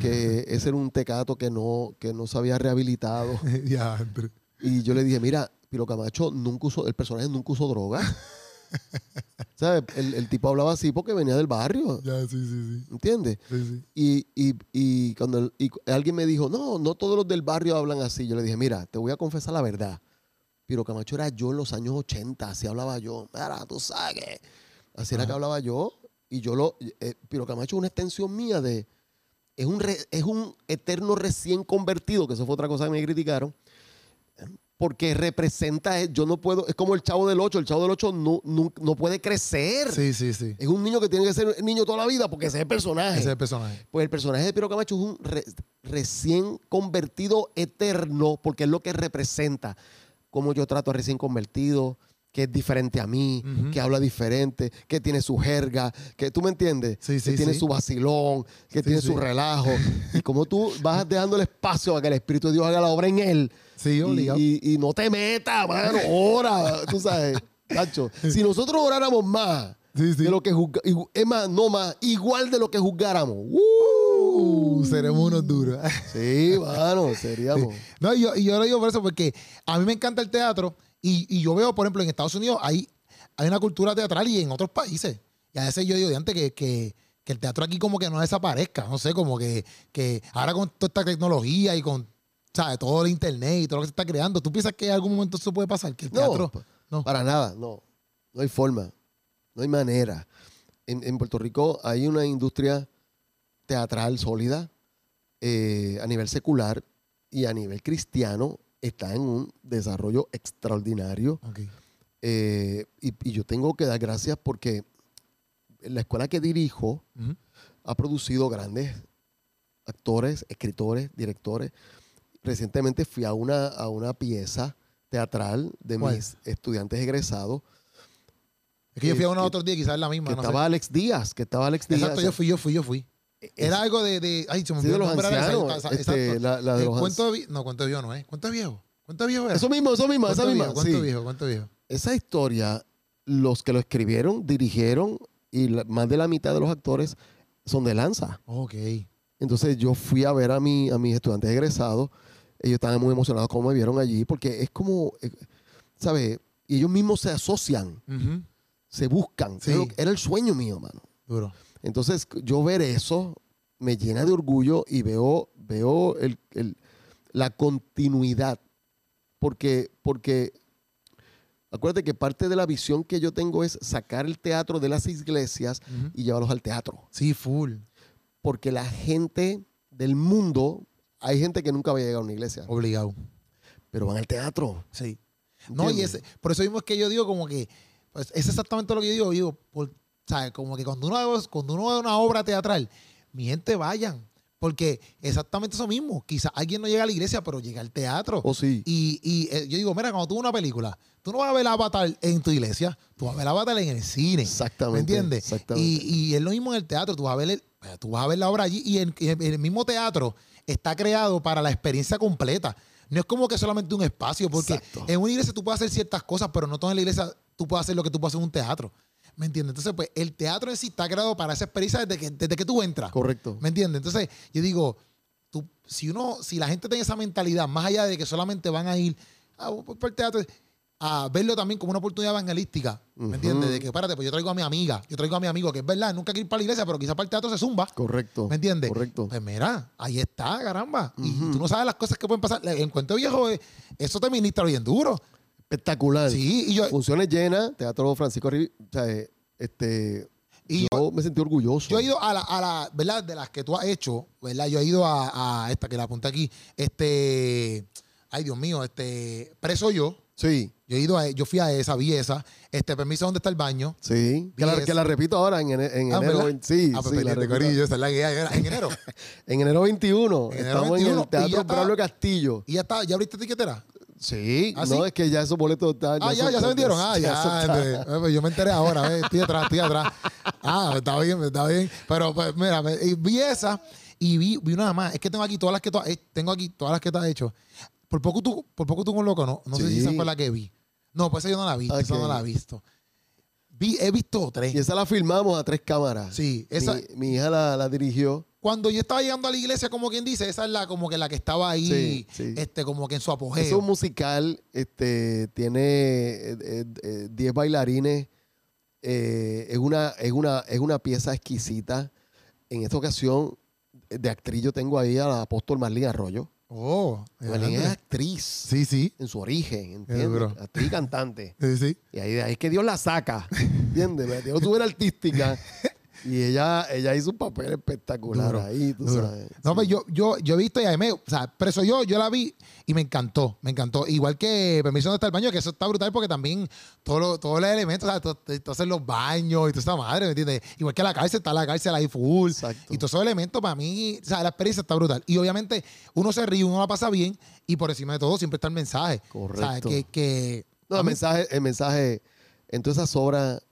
que (laughs) ese era un tecato que no, que no se había rehabilitado. (laughs) André. Y yo le dije, mira, Piro Camacho nunca usó, el personaje nunca usó droga. (laughs) (laughs) ¿Sabes? El, el tipo hablaba así porque venía del barrio, Ya, sí, sí, ¿entiendes? sí. sí, sí. Y, y- y cuando el- y alguien me dijo, no, no todos los del barrio hablan así. Yo le dije, mira, te voy a confesar la verdad. Piro Camacho era yo en los años 80, así hablaba yo. Mira, tú sabes que así era que hablaba yo. Y yo lo. eh, Piro Camacho es una extensión mía de. Es un, re- es un eterno recién convertido, que eso fue otra cosa que me criticaron. Porque representa, yo no puedo, es como el chavo del 8, el chavo del 8 no, no, no puede crecer. Sí, sí, sí. Es un niño que tiene que ser niño toda la vida porque ese es el personaje. Ese es el personaje. Pues el personaje de Piero Camacho es un re- recién convertido eterno, porque es lo que representa. Cómo yo trato a recién convertido, que es diferente a mí, que habla diferente, que tiene su jerga, que tú me entiendes, Sí, sí, que tiene sí. su vacilón, que tiene su relajo. y como tú vas (laughs) dejando el espacio a que el Espíritu de Dios haga la obra en él. Sí, y, obligado. y- y no te metas, mano, ora, tú sabes. Tacho, (laughs) si nosotros oráramos más Sí, sí. de lo que igu- es más, no más, igual de lo que juzgáramos. Uh, seremos unos duros. (laughs) Sí, mano, seríamos. No, y yo, y yo lo digo por eso, porque a mí me encanta el teatro y, y yo veo, por ejemplo, en Estados Unidos hay, hay una cultura teatral y en otros países. Y a veces yo digo de antes que, que, que el teatro aquí como que no desaparezca. No sé, como que, que ahora con toda esta tecnología y con ¿sabes? todo el internet y todo lo que se está creando, ¿tú piensas que en algún momento eso puede pasar? Que el teatro... No. para nada, no. No hay forma, no hay manera. En, en Puerto Rico hay una industria teatral sólida eh, a nivel secular y a nivel cristiano está en un desarrollo extraordinario. Eh, y, y yo tengo que dar gracias porque la escuela que dirijo ha producido grandes actores, escritores, directores. Recientemente fui a una, a una pieza teatral de ¿Cuál? mis estudiantes egresados. Es que yo fui a Que- uno otro día, quizás es la misma. Que no estaba sé. Alex Díaz, que estaba Alex Díaz. Exacto, yo fui, yo fui, yo fui. Era algo de, de ay, se me sí, olvidó de los era esa, ancianos. esa- este, la, la de Eh, los cuento no, cuento viejo no es. Cuento de viejo. Cuento viejo era. Eso mismo, eso mismo, esa misma. viejo, cuento sí. viejo, cuento viejo. Esa historia, los que lo escribieron, dirigieron y la- más de la mitad de los actores son de Lanza. Ok. Entonces yo fui a ver a, mi, a mis estudiantes egresados. Ellos estaban muy emocionados como me vieron allí, porque es como, eh, ¿sabes? Y ellos mismos se asocian, se buscan. Sí. Era el sueño mío, mano. Duro. Entonces yo ver eso me llena de orgullo y veo, veo el- el- la continuidad. Porque, porque acuérdate que parte de la visión que yo tengo es sacar el teatro de las iglesias Ujú. y llevarlos al teatro. Sí, full. Porque la gente del mundo, hay gente que nunca va a llegar a una iglesia, Obligado. pero van al teatro. Sí. No, y ese, por eso mismo es que yo digo como que, pues, es exactamente lo que yo digo, digo, por, ¿sabes? Como que cuando uno, cuando uno ve una obra teatral, mi gente vayan, porque exactamente eso mismo, quizás alguien no llega a la iglesia, pero llega al teatro. ¿O sí? Y, y, eh, yo digo, mira, cuando tú ves una película, tú no vas a ver Avatar en tu iglesia, tú vas a ver Avatar en el cine. Exactamente. ¿Me entiendes? Exactamente. Y, y es lo mismo en el teatro, tú vas a ver, el- eh, tú vas a ver la obra allí y en, y en el mismo teatro está creado para la experiencia completa. No es como que solamente un espacio, porque Exacto. en una iglesia tú puedes hacer ciertas cosas, pero no toda en la iglesia tú puedes hacer lo que tú puedes hacer en un teatro. ¿Me entiendes? Entonces, pues el teatro en sí está creado para esa experiencia desde que, desde que tú entras. Correcto. ¿Me entiendes? Entonces, yo digo, tú, si uno, si la gente tiene esa mentalidad, más allá de que solamente van a ir a, por el teatro, a verlo también como una oportunidad evangelística, ¿me entiendes? De que, espérate, pues yo traigo a mi amiga, yo traigo a mi amigo, que es verdad, nunca quiere ir para la iglesia, pero quizás para el teatro se zumba. Correcto. ¿Me entiendes? Correcto. Pues mira, ahí está, caramba. Y tú no sabes las cosas que pueden pasar. En cuento viejo, eh, eso te ministra bien duro. Espectacular. Sí, y yo, Funciones llenas, Teatro Francisco Rivi- o sea, eh, este, y yo, yo, me sentí orgulloso. yo he ido a la, a la, ¿verdad? De las que tú has hecho, ¿verdad? Yo he ido a, a esta que la apunté aquí, este, ay Dios mío, este, preso yo. Sí. Yo he ido a, yo fui a esa, vi esa. Este, permiso, ¿dónde está el baño? Sí, que la, eso. que la repito ahora en, ene- en Ah, enero. 20 Sí, Ah, pues sí, la corillo, esa es la que era en enero. (laughs) En enero 21. En enero estamos 21, en el Teatro. Braulio Castillo. y ya está, ¿ya abriste tiquetera? Sí, ¿Ah, no, sí? es que ya esos boletos están. Ah, ya, ya se vendieron. Ah, ya. pues yo me enteré ahora, ¿ves? estoy atrás, estoy atrás. Ah, está bien, está bien. Pero pues, mira, vi esa y vi, vi una más. Es que tengo aquí todas las que tú has- eh, tengo aquí todas las que te has hecho. Por poco tú, por poco tú con loco, ¿no? No sé si esa fue la que vi. No, pues esa yo no la vi, esa Ok. no la he visto. Vi, he visto tres. Y esa la filmamos a tres cámaras. Sí, esa, Mi, mi hija la, la dirigió. cuando yo estaba llegando a la iglesia, como quien dice, esa es la como que la que estaba ahí, Sí, sí. este, como que en su apogeo. Es un musical, este, tiene eh, eh, eh, 10 bailarines. eh, es, una, es, una, es una pieza exquisita. En esta ocasión, de actriz, yo tengo ahí a la apóstol Marlene Arroyo. Oh, Marlene es actriz sí, sí, en su origen. ¿entiendes? Actriz y cantante. sí, sí. Y ahí, ahí es que Dios la saca, ¿entiendes? Dios tuvo artística (laughs) y ella, ella hizo un papel espectacular Duro, ahí, tú duro. sabes. No, Sí. pues yo, yo, yo he visto y a mí o sea, pero eso yo, yo la vi y me encantó, me encantó. Igual que Permiso donde está el baño, que eso está brutal porque también todos los todos los elementos, o sea, to- to- entonces los baños y toda esa madre, ¿me entiendes? Igual que la cárcel, está la cárcel ahí full. Exacto. Y todos esos elementos para mí, o sea, la experiencia está brutal. Y obviamente uno se ríe, uno la pasa bien y por encima de todo siempre está el mensaje. Correcto. O sea, que, que No, el mensaje, el mensaje, en todas esas obras,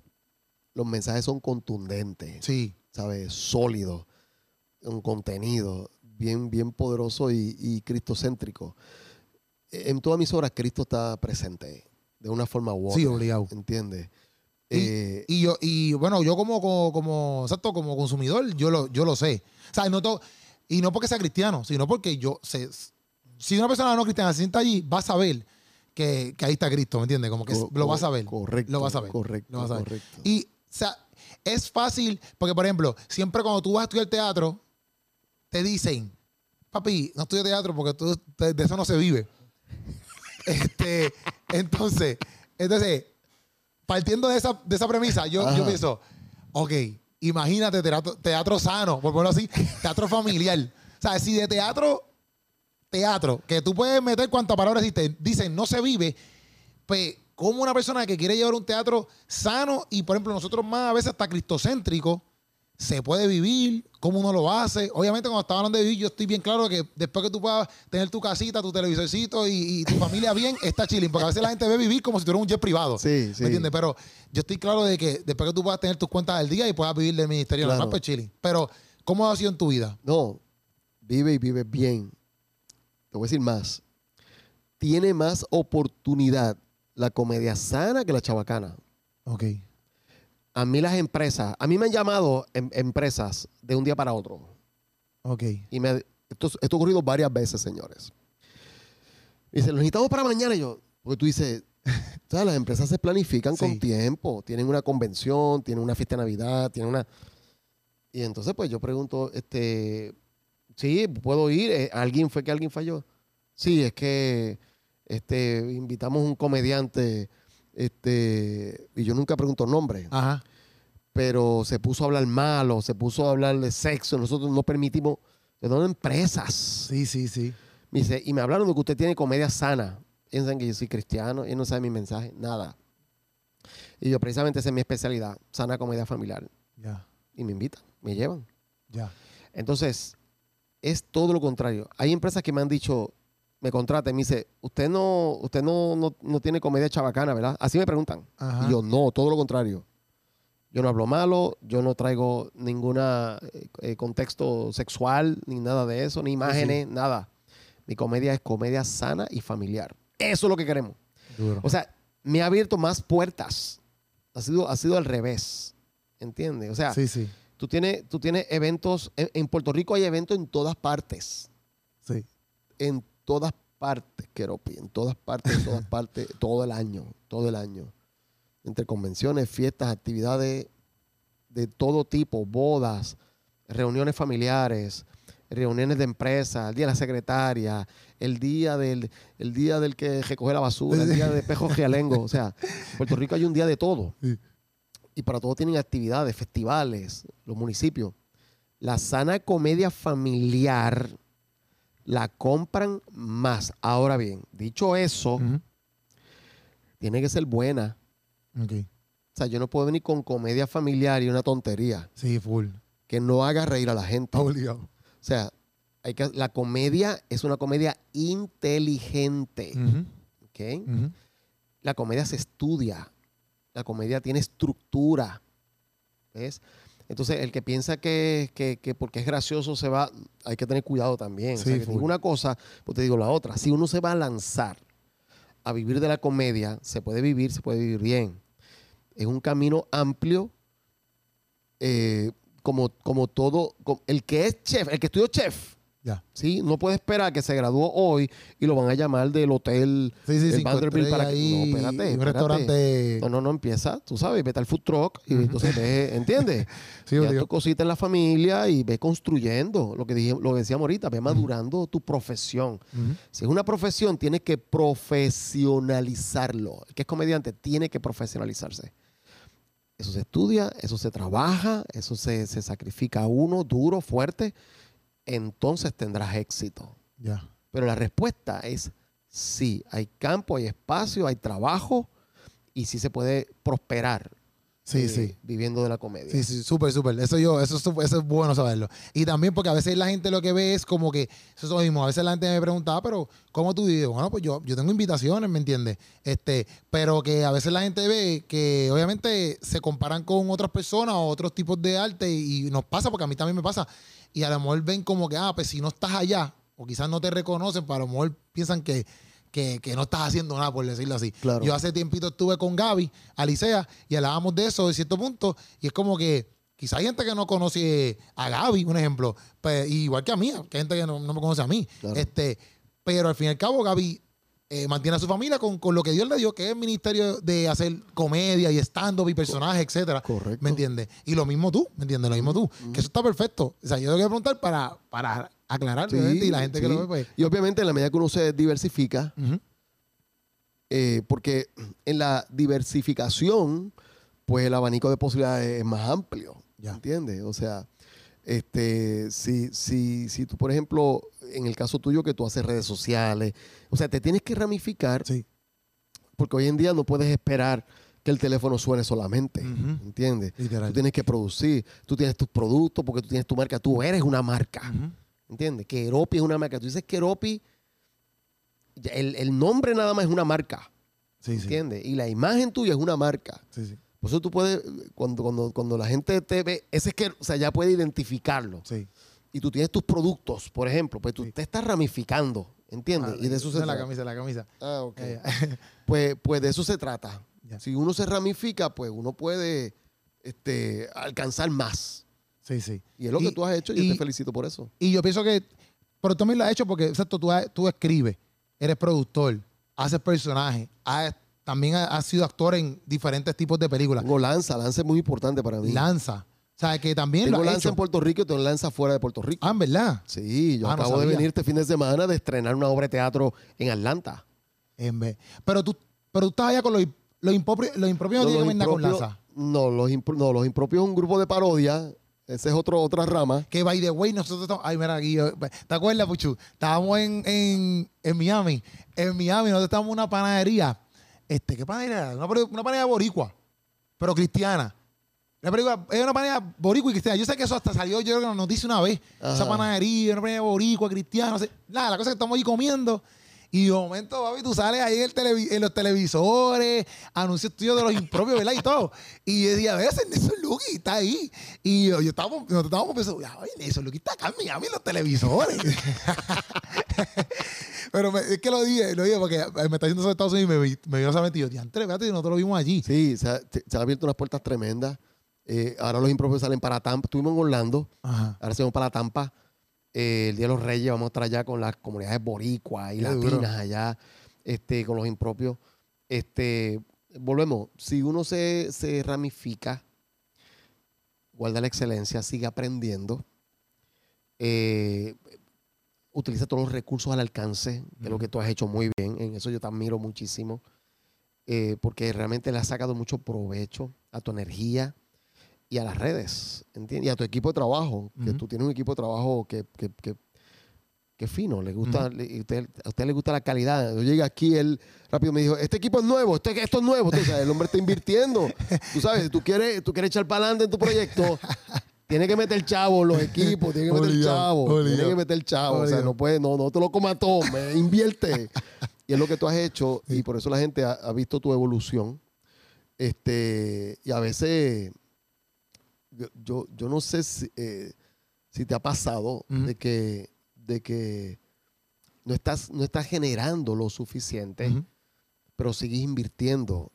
los mensajes son contundentes, Sí, ¿sabes? Sólidos, un contenido bien, bien poderoso y, y cristocéntrico. En todas mis obras, Cristo está presente, de una forma u otra. sí, obligado. ¿Entiendes? Y, Eh, y yo, y bueno, yo como, como, como, exacto, como consumidor, yo lo, yo lo sé. O sea, no to- y no porque sea cristiano, sino porque yo sé. Si una persona no cristiana se sienta allí, va a saber que, que ahí está Cristo, ¿me entiendes? Como que co- lo va a saber. Correcto. Lo va a saber. Correcto. Lo va a saber. correcto. Y, sea, es fácil, porque por ejemplo, siempre cuando tú vas a estudiar teatro, te dicen, papi, no estudio teatro porque tú, de, de eso no se vive. (laughs) Este, entonces, entonces, partiendo de esa, de esa premisa, yo, yo pienso, ok, imagínate teatro, teatro sano, por ponerlo así, teatro familiar. O sea, si de teatro, teatro, que tú puedes meter cuantas palabras y te dicen no se vive, pues, como una persona que quiere llevar un teatro sano y, por ejemplo, nosotros más a veces hasta cristocéntrico, se puede vivir, cómo uno lo hace. Obviamente, cuando estaba hablando de vivir, yo estoy bien claro que después que tú puedas tener tu casita, tu televisorcito y, y tu familia bien, está chilling. Porque a veces la gente ve vivir como si tuviera un jet privado. Sí, sí. ¿Me entiendes? Pero yo estoy claro de que después que tú puedas tener tus cuentas al día y puedas vivir del ministerio Claro. normal, pues chilling. Pero, ¿cómo ha sido en tu vida? No, vive y vive bien. Te voy a decir más. Tiene más oportunidad la comedia sana que la chabacana. Ok. A mí las empresas, a mí me han llamado em- empresas de un día para otro. Ok. Y me, esto, esto ha ocurrido varias veces, señores. Y dicen, lo necesitamos para mañana. Y yo, porque tú dices, (laughs) ¿sabes? Las empresas se planifican Sí. con tiempo. Tienen una convención, tienen una fiesta de Navidad, tienen una... Y entonces, pues yo pregunto, este, sí, puedo ir. Eh, ¿Alguien fue que alguien falló? Sí, es que este, invitamos un comediante, este, y yo nunca pregunto nombre Ajá. pero se puso a hablar malo, se puso a hablar de sexo. Nosotros no permitimos, son empresas. Sí, sí, sí. Me dice, y me hablaron de que usted tiene comedia sana. Piensan que yo soy cristiano, y no sabe mi mensaje, nada. Y yo, precisamente, esa es mi especialidad, sana comedia familiar. Ya, Y me invitan, me llevan. ya. Entonces, es todo lo contrario. Hay empresas que me han dicho, me contratan y me dice, usted no, usted no, no, no tiene comedia chabacana, ¿verdad? Así me preguntan. Ajá. Y yo, no, todo lo contrario. Yo no hablo malo, yo no traigo ningún contexto sexual, ni nada de eso, ni imágenes, nada. Mi comedia es comedia sana y familiar. Eso es lo que queremos. Duro. O sea, me ha abierto más puertas. Ha sido, ha sido al revés. ¿Entiendes? O sea, sí, sí. tú, tienes, tú tienes eventos, en, en Puerto Rico hay eventos en todas partes. Sí. En todas partes, Keropi. En todas partes, en todas (laughs) partes, todo el año. Todo el año entre convenciones, fiestas, actividades de todo tipo, bodas, reuniones familiares, reuniones de empresas, el día de la secretaria, el día del, el día del que recoge la basura, el día de Pejo Gialengo. O sea, en (laughs) Puerto Rico hay un día de todo. Y para todo tienen actividades, festivales, los municipios. La sana comedia familiar la compran más. Ahora bien, dicho eso, tiene que ser buena. Ok. O sea, yo no puedo venir con comedia familiar y una tontería Sí, full. que no haga reír a la gente. O Obligado. sea, hay que, la comedia es una comedia inteligente. Ujú, ¿ok? ujú. La comedia se estudia. La comedia tiene estructura. ¿Ves? Entonces, el que piensa que, que- que porque es gracioso se va, hay que tener cuidado también. O sea, Sí, que full. digo una cosa, pues te digo la otra. Si uno se va a lanzar a vivir de la comedia, se puede vivir, se puede vivir bien. Es un camino amplio, eh, como, como todo. como- el que es chef, el que estudió chef, Ya. ¿sí? No puede esperar que se graduó hoy y lo van a llamar del hotel Sí, sí, el. Vanderbilt para que- no, espérate, Un restaurante. no, no, no empieza, tú sabes, vete al food truck y entonces ve, ¿entiendes? (laughs) Sí, ya tu cosita en la familia y ve construyendo, lo que, dije, lo que decíamos ahorita, ve madurando tu profesión. Si es una profesión, tienes que profesionalizarlo. El que es comediante tiene que profesionalizarse. Eso se estudia, eso se trabaja, eso se, se sacrifica uno duro, fuerte, entonces tendrás éxito. Ya. Pero la respuesta es sí, hay campo, hay espacio, hay trabajo y sí se puede prosperar Sí, eh, sí. viviendo de la comedia. Sí, sí, súper, súper. Eso yo, eso, es su- eso es bueno saberlo. Y también porque a veces la gente lo que ve es como que, eso es lo mismo, a veces la gente me preguntaba, pero ¿cómo tú vives? Bueno, pues yo, yo tengo invitaciones, ¿me entiendes? Este, pero que a veces la gente ve que obviamente se comparan con otras personas o otros tipos de arte y nos pasa, porque a mí también me pasa. Y a lo mejor ven como que, ah, pues si no estás allá, o quizás no te reconocen, pero a lo mejor piensan que, que, que no estás haciendo nada, por decirlo así. Claro. Yo hace tiempito estuve con Gaby, Alicea, y hablábamos de eso de cierto punto, y es como que quizá hay gente que no conoce a Gaby, un ejemplo, pues, igual que a mí, que hay gente que no, no me conoce a mí. Claro. Este, pero al fin y al cabo, Gaby eh, mantiene a su familia con, con lo que Dios le dio, que es el ministerio de hacer comedia y stand-up y personajes, etcétera. Correcto. ¿Me entiendes? Y lo mismo tú, ¿me entiendes? Lo mismo tú. Que eso está perfecto. O sea, yo tengo que preguntar para, para aclarar, Sí, y la gente que lo ve, pues. Y obviamente en la medida que uno se diversifica, eh, porque en la diversificación, pues el abanico de posibilidades es más amplio. Ya. ¿Entiendes? O sea, este, si, si, si tú, por ejemplo, en el caso tuyo que tú haces redes sociales, o sea, te tienes que ramificar, Sí. porque hoy en día no puedes esperar que el teléfono suene solamente. Ujú. ¿Entiendes? Literal. Tú tienes que producir, tú tienes tus productos porque tú tienes tu marca, tú eres una marca. Ujú. ¿Entiendes? Keropi es una marca. Tú dices Keropi, el, el nombre nada más es una marca. Sí, sí. ¿Entiendes? Y la imagen tuya es una marca. Sí, sí. Por eso tú puedes, cuando, cuando, cuando la gente te ve, ese es que, o sea, ya puede identificarlo. Sí. Y tú tienes tus productos, por ejemplo, pues tú Sí. te estás ramificando, ¿entiendes? Ah, y de eso se la trata. camisa, la camisa. Ah, ok. Eh, (laughs) Pues, pues de eso se trata. Si uno se ramifica, pues uno puede este, alcanzar más. sí, sí. Y es lo Y- que tú has hecho y, yo te felicito por eso. Y yo pienso que, pero tú también lo has hecho porque, exacto, tú, tú escribes, eres productor, haces personajes, has- también has sido actor en diferentes tipos de películas. Tengo lanza, lanza es muy importante para mí. Lanza. O sea, que también Tengo lo lanza hecho. en Puerto Rico y tengo lanza fuera de Puerto Rico. Ah, en verdad. Sí, yo Ah, no acabo de venir este fin de semana de estrenar una obra de teatro en Atlanta. En vez. Pero tú, pero tú estás allá con los, los impropios, los impropios no, No, tienen los que ver nada con Lanza. No, los, impro- no, los impropios es un grupo de parodia. Esa es otro, otra rama. Que by the way, nosotros estamos. Ay, mira aquí. yo- ¿Te acuerdas, Puchu? Estábamos en, en, en Miami. En Miami, nosotros estábamos en una panadería. Este, ¿qué panadería era? Una, una panadería boricua, pero cristiana. Una película, es una panadería boricua y cristiana. Yo sé que eso hasta salió, yo creo que nos noticia una vez. Esa panadería, una panadería boricua, cristiana. No sé. Nada, la cosa es que estamos ahí comiendo. Y de momento, papi, tú sales ahí en, el televi- en los televisores, anuncios tuyos de los impropios, ¿verdad? Y todo. Y yo decía, a veces Nelson Lucky está ahí. Y yo, yo estábamos, nosotros estábamos pensando, ya, oye, Nelson Lucky está acá en Miami en los televisores. (laughs) (laughs) Pero me- es que lo dije, lo dije porque me está eso de Estados Unidos y me, vi- me vio esa mentira. Diantre, espérate, nosotros lo vimos allí. Sí, se, ha- se han abierto unas puertas tremendas. Eh, ahora los impropios salen para Tampa. Estuvimos en Orlando. Ajá. Ahora se vamos para Tampa. Eh, el Día de los Reyes vamos a estar allá con las comunidades boricuas y Qué latinas duro. allá, este, con los impropios. Este, volvemos, si uno se, se ramifica, guarda la excelencia, sigue aprendiendo, eh, utiliza todos los recursos al alcance, que es lo que tú has hecho muy bien, en eso yo te admiro muchísimo, eh, porque realmente le has sacado mucho provecho a tu energía y a las redes, ¿entiendes? Y a tu equipo de trabajo, que Ujú. tú tienes un equipo de trabajo que, que- que qué fino, le gusta, le- usted- a usted le gusta la calidad. Yo llegué aquí, él rápido me dijo, este equipo es nuevo, este, esto es nuevo. Sabes, el hombre está invirtiendo. Tú sabes, si tú quieres, tú quieres echar para adelante en tu proyecto, tiene que meter chavo en los equipos, tiene que meter Obligado, chavo, tiene que meter chavo. O sea, no puede, no, no te lo comas todo, me (laughs) invierte. y es lo que tú has hecho y por eso la gente ha, ha visto tu evolución. Este, y a veces, yo, yo, yo no sé si, eh, si te ha pasado de que, de que no estás, no estás generando lo suficiente, pero sigues invirtiendo.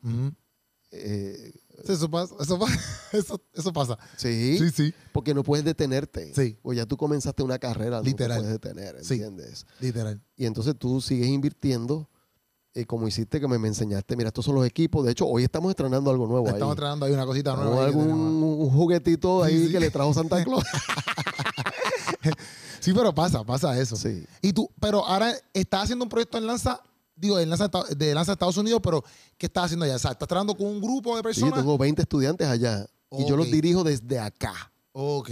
Eh, Sí, eso pasa. Eso, pa- (laughs) eso, eso pasa. ¿sí? Sí, sí. porque no puedes detenerte. Sí. O ya tú comenzaste una carrera, Literal. no te puedes detener, Sí. ¿entiendes? Literal. Y entonces tú sigues invirtiendo, eh, como hiciste que me, me enseñaste. Mira, estos son los equipos. De hecho, hoy estamos estrenando algo nuevo ahí. Estamos trayendo ahí una cosita Tenemos nueva. ahí algún un juguetito ahí Sí, sí. que le trajo Santa Claus. (laughs) Sí, pero pasa, pasa eso. sí. Y tú, pero ahora estás haciendo un proyecto en Lanza, digo, en Lanza, de Lanza Estados Unidos, pero ¿qué estás haciendo allá? O sea, ¿estás trabajando con un grupo de Sí, personas? tengo 20 estudiantes allá. Y yo los dirijo desde acá. Ok.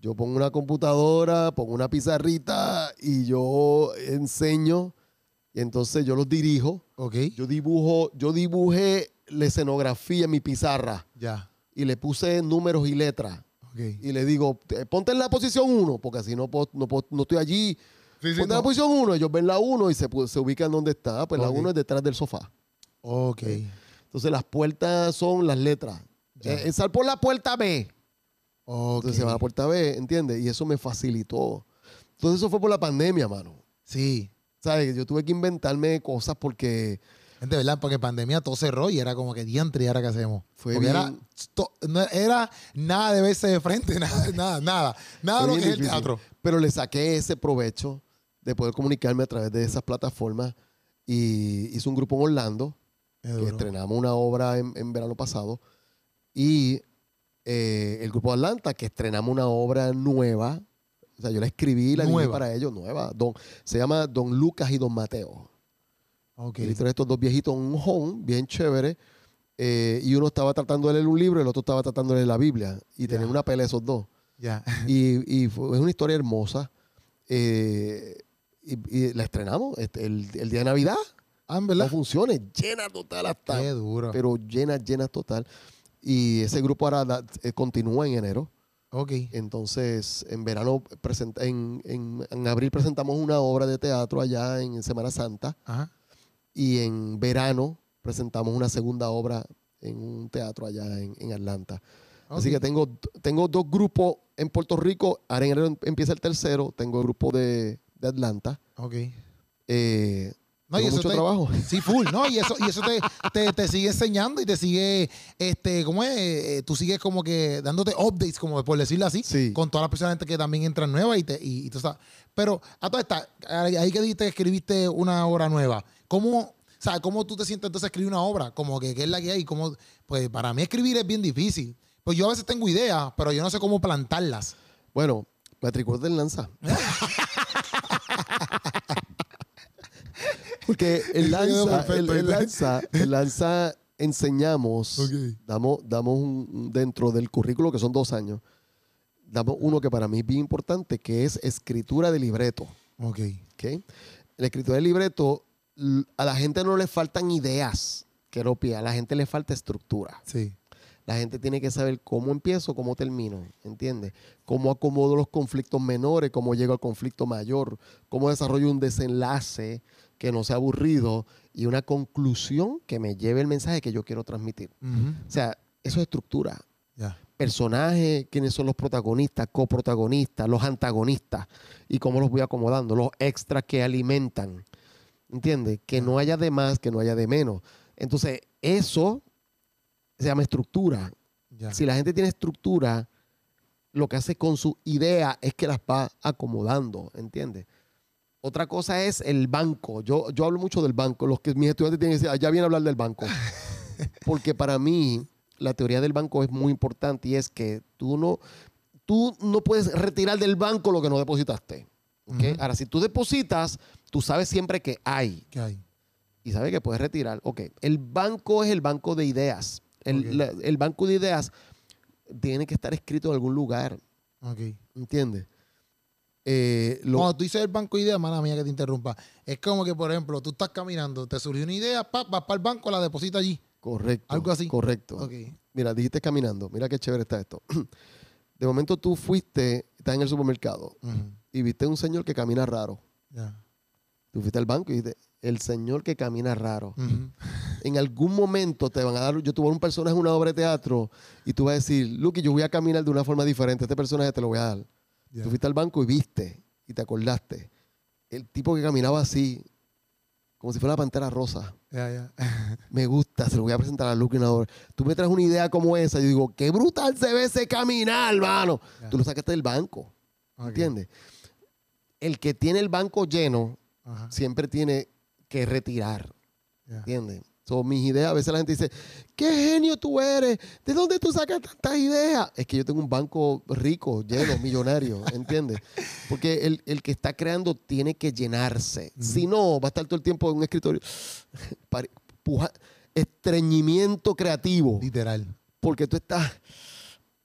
Yo pongo una computadora, pongo una pizarrita y yo enseño. Y entonces yo los dirijo. Ok. Yo dibujo, yo dibujé la escenografía en mi pizarra Ya. y le puse números y letras. Ok. Y le digo, "Eh, ponte en la posición 1, porque así no, puedo- no, puedo- no estoy allí. Sí, sí, ponte en no. la posición 1, ellos ven la 1 y se, se ubican donde está. Pues la Ok. 1 es detrás del sofá. Ok. Entonces las puertas son las letras. Ya. Eh, sal por la puerta B. Ok. Entonces se va a la puerta B, ¿entiendes? Y eso me facilitó. Entonces eso fue por la pandemia, mano. Sí. ¿Sabes? Yo tuve que inventarme cosas porque Gente, ¿verdad? Porque pandemia todo cerró y era como que diantre, ¿y ahora qué hacemos? Fue Porque era, bien- to- no era nada de verse de frente, (laughs) nada, nada, nada. Nada de fue lo que bien es el difícil. teatro. Pero le saqué ese provecho de poder comunicarme a través de esas plataformas. Y hice un grupo en Orlando, Es que duro. estrenamos una obra en, en verano pasado. Y eh, el grupo de Atlanta, que estrenamos una obra nueva. O sea, yo la escribí, la Nueva. para ellos, nueva. Don, se llama Don Lucas y Don Mateo. Ok. Y la historia de estos dos viejitos un home, bien chévere. eh, y uno estaba tratando de leer un libro y el otro estaba tratando de leer la Biblia. Y tenían una pelea esos dos. Ya. Y, y fue- es una historia hermosa. eh, y, y la estrenamos este, el, el día de Navidad. Ah, en No verdad. funciona, llena total hasta. Qué duro. Pero llena, llena total. Y ese grupo ahora da- eh, continúa en enero. ok. Entonces, en verano, presenta- en, en- en abril presentamos una obra de teatro allá en Semana Santa. Ajá. Y en verano presentamos una segunda obra en un teatro allá en, en Atlanta. Así que tengo, tengo dos grupos en Puerto Rico. Ahora en enero em- empieza el tercero. Tengo el grupo de, de Atlanta. Ok. Eh, No, y eso mucho te- trabajo. (laughs) Sí, full, ¿no? Y eso, y eso te, te, te sigue enseñando y te sigue, este, ¿cómo es? Eh, tú sigues como que dándote updates, como por decirlo así, Sí. con todas las personas que también entran nuevas y, te, y, y tú sabes. Pero a toda esta, ahí que dijiste que escribiste una obra nueva, ¿cómo, sea, ¿cómo tú te sientes entonces a escribir una obra? Como que, ¿qué es la que hay? Como, pues para mí escribir es bien difícil. Pues yo a veces tengo ideas, pero yo no sé cómo plantarlas. Bueno, matricúlate en Lanza. (laughs) Porque (laughs) quedó Lanza, Lanza enseñamos, damos, damos un, dentro del currículo, que son dos años, damos uno que para mí es bien importante, que es escritura de libreto. Ok. ¿ok? La escritura de libreto, a la gente no le faltan ideas, Keropia, a la gente le falta estructura. Sí. La gente tiene que saber cómo empiezo, cómo termino, ¿entiendes? Cómo acomodo los conflictos menores, cómo llego al conflicto mayor, cómo desarrollo un desenlace que no sea aburrido y una conclusión que me lleve el mensaje que yo quiero transmitir. O sea, eso es estructura. Ya. Personajes, quiénes son los protagonistas, coprotagonistas, los antagonistas y cómo los voy acomodando, los extras que alimentan. ¿Entiendes? Que no haya de más, que no haya de menos. Entonces, eso se llama estructura. Si la gente tiene estructura, lo que hace con su idea es que las va acomodando, ¿entiendes? Otra cosa es el banco. Yo, yo hablo mucho del banco. Los que mis estudiantes tienen que decir, "Ah, ya viene a hablar del banco. (laughs) Porque para mí, la teoría del banco es muy importante y es que tú no, tú no puedes retirar del banco lo que no depositaste. ¿ok? Ujú. Ahora, si tú depositas, tú sabes siempre que hay ¿Qué hay? y sabes que puedes retirar. Ok, el banco es el banco de ideas. El, la- el banco de ideas tiene que estar escrito en algún lugar, Ok. ¿entiendes? Eh, lo- Cuando tú dices el banco de ideas, mala mía que te interrumpa, es como que, por ejemplo, tú estás caminando, te surgió una idea, pa, vas para el banco, la depositas allí. correcto. algo así. Correcto. Ok. Mira, dijiste caminando. Mira qué chévere está esto. (clears throat) De momento tú fuiste, estás en el supermercado y viste un señor que camina raro. Ya. Tú fuiste al banco y dijiste, el señor que camina raro. (laughs) En algún momento te van a dar, yo tuve un personaje en una obra de teatro y tú vas a decir, Lucky, yo voy a caminar de una forma diferente. Este personaje te lo voy a dar. Tú fuiste al banco y viste y te acordaste. El tipo que caminaba así, como si fuera la pantera rosa. Ya, ya. (laughs) Me gusta, se lo voy a presentar a Lucky una hora. Tú me traes una idea como esa. Yo digo, qué brutal se ve ese caminar, hermano. Tú lo sacaste del banco. Ok. ¿Entiendes? El que tiene el banco lleno Ajá. siempre tiene que retirar. ¿Entiendes? Son mis ideas. A veces la gente dice, qué genio tú eres. ¿De dónde tú sacas tantas ideas? Es que yo tengo un banco rico, lleno, millonario. (laughs) ¿Entiendes? Porque el, el que está creando tiene que llenarse. Si no, va a estar todo el tiempo en un escritorio. (sighs) puja- estreñimiento creativo. Literal. Porque tú estás.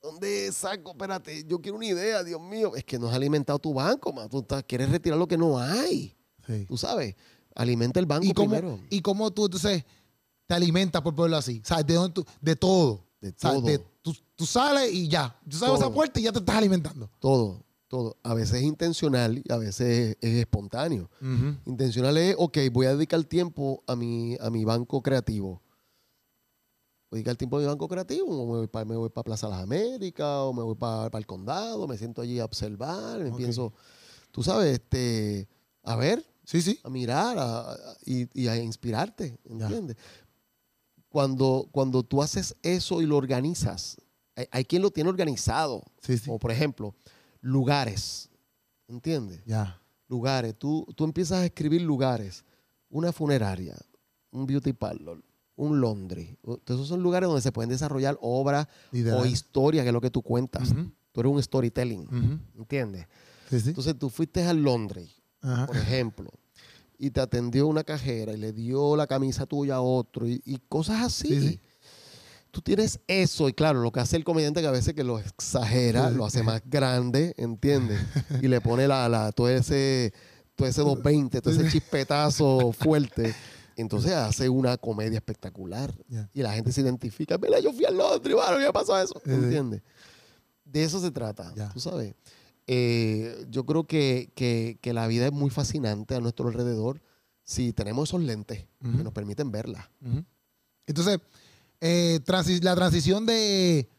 ¿Dónde saco? Espérate, yo quiero una idea, Dios mío. Es que no has alimentado tu banco, man. Tú estás- quieres retirar lo que no hay. Sí. Tú sabes. Alimenta el banco ¿Y cómo, primero. y cómo tú entonces te alimentas, por ponerlo así? ¿Sabes? ¿De, dónde tú- de todo. De ¿Sabes? todo. De- tú, tú sales y ya. Tú sabes esa Todo. puerta y ya te estás alimentando. Todo, todo. A veces es intencional y a veces es, es espontáneo. Intencional es, ok, voy a dedicar tiempo a mi, a mi banco creativo. Voy a dedicar tiempo a mi banco creativo. o Me voy para Plaza Las Américas, o me voy para el condado, me siento allí a observar, me Ok. pienso, tú sabes, este, a ver, Sí, sí. a mirar a- a- y, y a inspirarte. ¿entiendes? Cuando, cuando tú haces eso y lo organizas, hay, hay quien lo tiene organizado, Sí, sí. como por ejemplo, lugares, ¿entiendes? Ya. Lugares, tú, tú empiezas a escribir lugares, una funeraria, un beauty parlor, un laundry, Entonces, esos son lugares donde se pueden desarrollar obras o historias, que es lo que tú cuentas. Ujú. Tú eres un storytelling, Ujú. ¿entiendes? Sí, sí. Entonces tú fuiste al laundry, Ajá. por ejemplo, y te atendió una cajera y le dio la camisa tuya a otro y, y cosas así. Sí, sí. Tú tienes eso y claro, lo que hace el comediante que a veces que lo exagera, Sí, lo hace más grande, ¿entiendes? Y le pone la, la, todo ese, todo ese 220, todo ese chispetazo fuerte. Entonces hace una comedia espectacular y la gente se identifica. Mira, yo fui al Londres, mano, ¿qué pasó eso? ¿Entiendes? De eso se trata, tú sabes. Eh, yo creo que, que- que la vida es muy fascinante a nuestro alrededor si tenemos esos lentes que nos permiten verla. Entonces, eh, transi- la transición de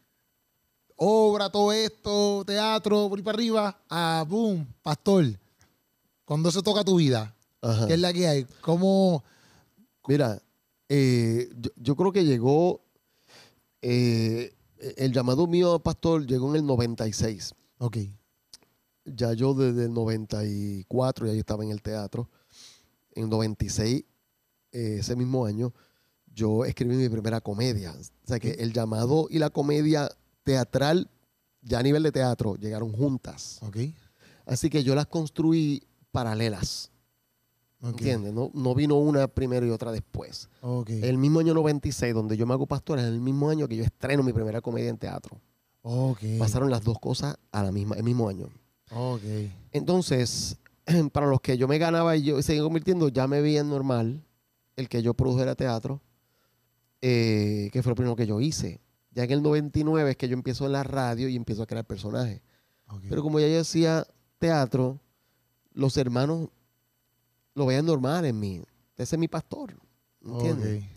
obra, todo esto, teatro, por ahí para arriba, a boom, pastor. Cuando se toca tu vida, Ajá. ¿qué es la que hay? ¿Cómo? Mira, eh, yo, yo creo que llegó, eh, el llamado mío a pastor llegó en el 96. Ok. Ya yo desde el 94 ya yo estaba en el teatro. En el 96, eh, ese mismo año, yo escribí mi primera comedia. O sea que el llamado y la comedia teatral, ya a nivel de teatro, llegaron juntas. Ok. Así que yo las construí paralelas. ok, ¿Entiendes? No, no vino una primero y otra después. Ok. El mismo año 96, donde yo me hago pastor, es el mismo año que yo estreno mi primera comedia en teatro. Pasaron las dos cosas a la misma, el mismo año. Ok. Entonces, (clears throat) para los que yo me ganaba y yo seguía convirtiendo, ya me veía normal el que yo produjera teatro, eh, que fue lo primero que yo hice. Ya en el 99 es que yo empiezo en la radio y empiezo a crear personajes. Pero como ya yo hacía teatro, los hermanos lo veían normal en mí. Ese es mi pastor. ¿Entiendes? Ok.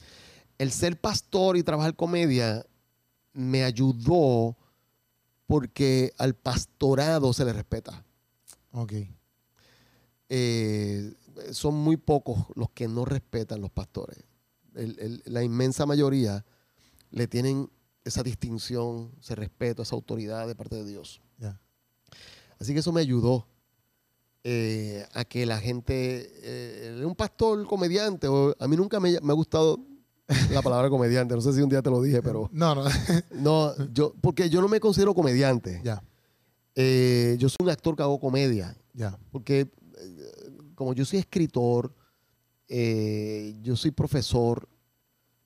el ser pastor y trabajar comedia me ayudó porque al pastorado se le respeta. Ok. Eh, son muy pocos los que no respetan los pastores. El- el- la inmensa mayoría le tienen esa distinción, ese respeto, esa autoridad de parte de Dios. Ya. Así que eso me ayudó eh, a que la gente, eh, un pastor comediante, o- a mí nunca me, me ha gustado la palabra comediante, no sé si un día te lo dije, pero No, no. (laughs) no, yo, porque yo no me considero comediante. ya. Eh, yo soy un actor que hago comedia, Ya. porque eh, como yo soy escritor, eh, yo soy profesor,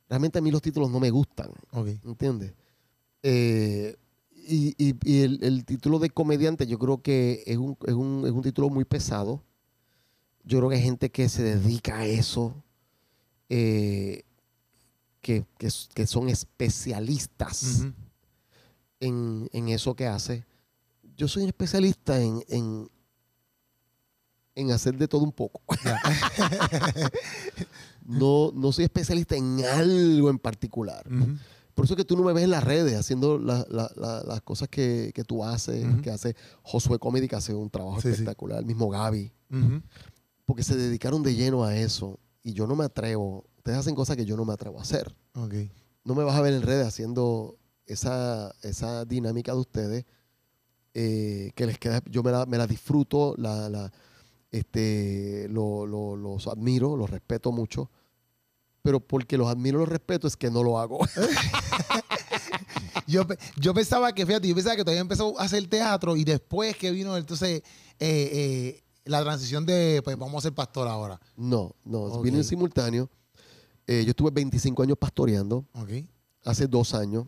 realmente a mí los títulos no me gustan. Ok. ¿entiendes? Y, y- y el, el título de comediante yo creo que es un, es, un, es un título muy pesado. Yo creo que hay gente que se dedica a eso, eh, que, que s- que son especialistas en, en eso que hace. Yo soy un especialista en, en, en hacer de todo un poco. (laughs) no, no soy especialista en algo en particular. Por eso es que tú no me ves en las redes haciendo la- la- la- las cosas que, que tú haces, que hace Josué Comedy, que hace un trabajo Sí, espectacular, el mismo Gaby, porque se dedicaron de lleno a eso. Y yo no me atrevo. Ustedes hacen cosas que yo no me atrevo a hacer. Ok. No me vas a ver en redes haciendo esa, esa dinámica de ustedes eh, que les queda. Yo me la, me la disfruto, la, la- este, lo- lo- los admiro, los respeto mucho. Pero porque los admiro los respeto es que no lo hago. (laughs) Yo, yo pensaba que, fíjate, yo pensaba que todavía empezó a hacer teatro y después que vino entonces eh, eh, la transición de, pues vamos a ser pastor ahora. No, no, Ok. vino en simultáneo. Eh, yo estuve 25 años pastoreando. Hace dos años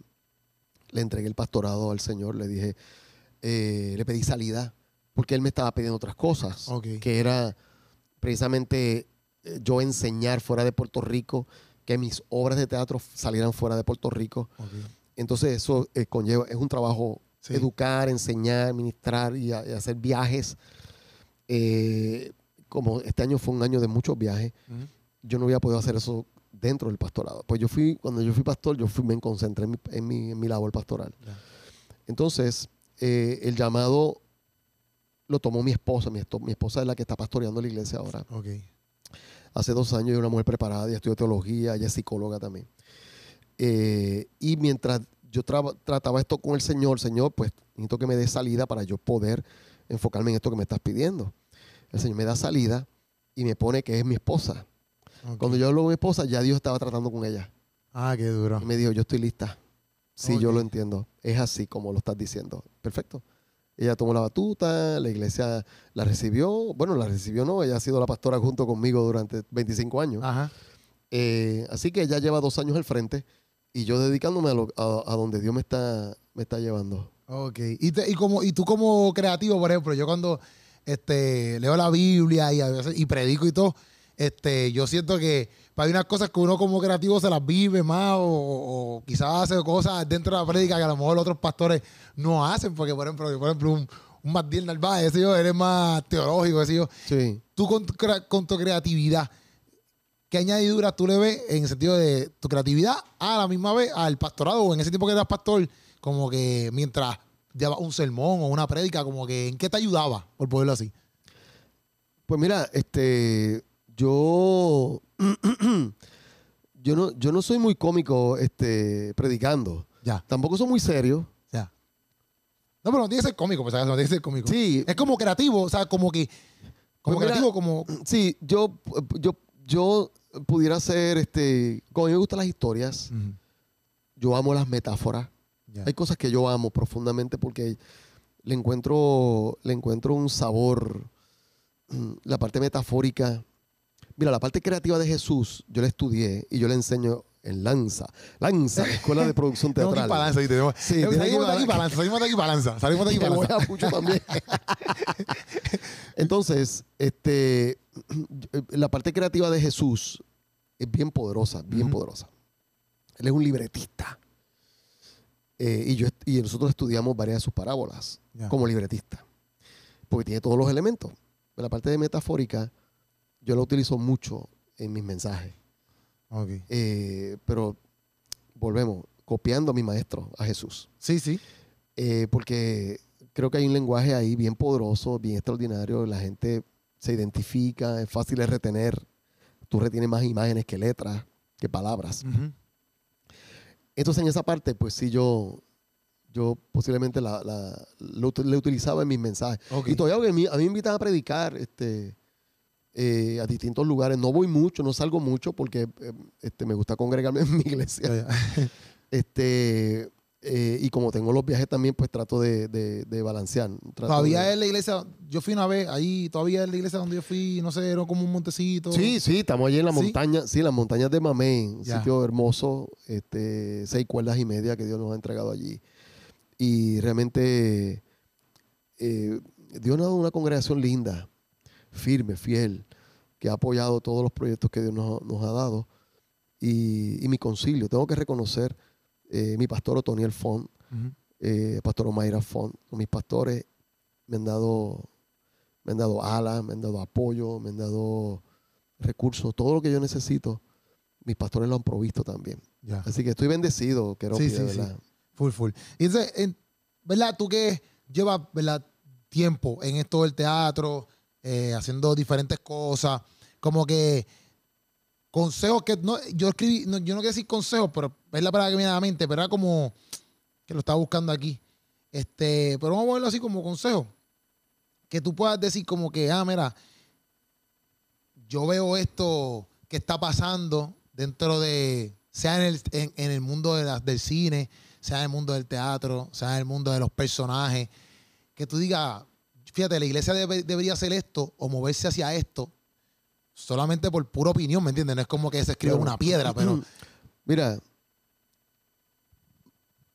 le entregué el pastorado al Señor. Le dije, eh, le pedí salida porque Él me estaba pidiendo otras cosas. Que era precisamente eh, yo enseñar fuera de Puerto Rico, que mis obras de teatro salieran fuera de Puerto Rico. Entonces eso eh, conlleva, es un trabajo Sí. educar, enseñar, ministrar y, a- y hacer viajes. Eh, como este año fue un año de muchos viajes, yo no había podido hacer eso dentro del pastorado. Pues yo fui, cuando yo fui pastor, yo fui, me concentré en mi, en mi, en mi labor pastoral. Entonces, eh, el llamado lo tomó mi esposa. Mi, esposa es la que está pastoreando la iglesia ahora. Hace dos años yo era una mujer preparada, ella estudió teología, ella es psicóloga también. Eh, y mientras yo trataba esto con el Señor, Señor, pues necesito que me dé salida para yo poder enfocarme en esto que me estás pidiendo. El Señor me da salida y me pone que es mi esposa. Cuando yo hablo con mi esposa, ya Dios estaba tratando con ella. Ah, qué duro. Y me dijo, yo estoy lista. Sí, yo lo entiendo. Es así como lo estás diciendo. Perfecto. Ella tomó la batuta, la iglesia la recibió. Bueno, la recibió no, ella ha sido la pastora junto conmigo durante 25 años. Ajá. Eh, así que ella lleva dos años al frente y yo dedicándome a, lo- a- a donde Dios me está, me está llevando. Ok. Y, te- y, como, y tú como creativo, por ejemplo, yo cuando este, leo la Biblia y, a veces, y predico y todo, este, yo siento que hay unas cosas que uno como creativo se las vive más o, o quizás hace cosas dentro de la prédica que a lo mejor otros pastores no hacen, porque por ejemplo, por ejemplo un, un Matías Narváez, ese yo, él es más teológico, ese yo. Sí. Tú con tu, con tu creatividad, ¿qué añadiduras tú le ves en el sentido de tu creatividad a la misma vez al pastorado o en ese tiempo que eras pastor, como que mientras llevas un sermón o una prédica, como que en qué te ayudaba, por ponerlo así? Pues mira, este, yo, (clears throat) yo no, yo no soy muy cómico, este, predicando. Ya, Tampoco soy muy serio. ya. No, pero no tiene que ser cómico, pues, no tiene que ser cómico. Sí, Es como creativo, o sea, como que, como Pues mira, creativo, como... sí, yo, yo, yo pudiera ser, este, como a mí me gustan las historias, yo amo las metáforas. Hay cosas que yo amo profundamente porque le encuentro, le encuentro un sabor, mm, la parte metafórica. Mira, la parte creativa de Jesús, yo la estudié y yo la enseño en Lanza. Lanza, la Escuela de Producción (laughs) Tenemos Teatral. para Lanza, ¿viste? Tenemos- Sí, tiene que salimos de aquí para- para Lanza, salimos de aquí para Lanza, salimos de aquí Y para voy Lanza. a mucho también. (laughs) Entonces, este, la parte creativa de Jesús es bien poderosa, bien poderosa. Él es un libretista. Eh, y, yo, y nosotros estudiamos varias de sus parábolas como libretista. Porque tiene todos los elementos. La parte de metafórica yo la utilizo mucho en mis mensajes. Ok. Eh, pero volvemos, copiando a mi maestro, a Jesús. Sí, sí. Eh, porque creo que hay un lenguaje ahí bien poderoso, bien extraordinario. La gente se identifica, es fácil de retener. Tú retienes más imágenes que letras, que palabras. Entonces, en esa parte, pues sí, yo, yo posiblemente la, la, lo, ut- la utilizaba en mis mensajes. Y todavía a mí, a mí me invitan a predicar este, eh, a distintos lugares. No voy mucho, no salgo mucho porque eh, este, me gusta congregarme (laughs) en mi iglesia. (laughs) Este, eh, y como tengo los viajes también, pues trato de, de- de balancear. Trato Todavía de- es la iglesia, yo fui una vez ahí, todavía es la iglesia donde yo fui, no sé, era como un montecito. Sí, sí, estamos allí en la ¿Sí? montaña, sí, las montañas de Mamé, un Ya. sitio hermoso, este, seis cuerdas y media que Dios nos ha entregado allí. Y realmente eh, Dios nos ha dado una congregación linda, firme, fiel, que ha apoyado todos los proyectos que Dios nos, nos ha dado. Y, y mi concilio, tengo que reconocer eh, mi pastor Otoniel Font, Ujú. eh, pastor Omaira Font, mis pastores me han dado me han dado alas, me han dado apoyo, me han dado recursos, todo lo que yo necesito, mis pastores lo han provisto también. Ya. Así que estoy bendecido, quiero Sí, sí, sí. Full, full. Y entonces, en- ¿verdad? Tú que llevas, ¿verdad? Tiempo en esto del teatro, eh, haciendo diferentes cosas, como que consejos que no, yo escribí, no, yo no quiero decir consejos, pero es la palabra que me viene a la mente, pero era como que lo estaba buscando aquí. Este, pero vamos a verlo así como consejo. Que tú puedas decir como que, ah, mira, yo veo esto que está pasando dentro de, sea en el, en el mundo de la- del cine, sea en el mundo del teatro, sea en el mundo de los personajes, que tú digas, fíjate, la iglesia debe- debería hacer esto o moverse hacia esto solamente por pura opinión, ¿me entiendes? No es como que se escribe una piedra, pero (clears throat) Mira,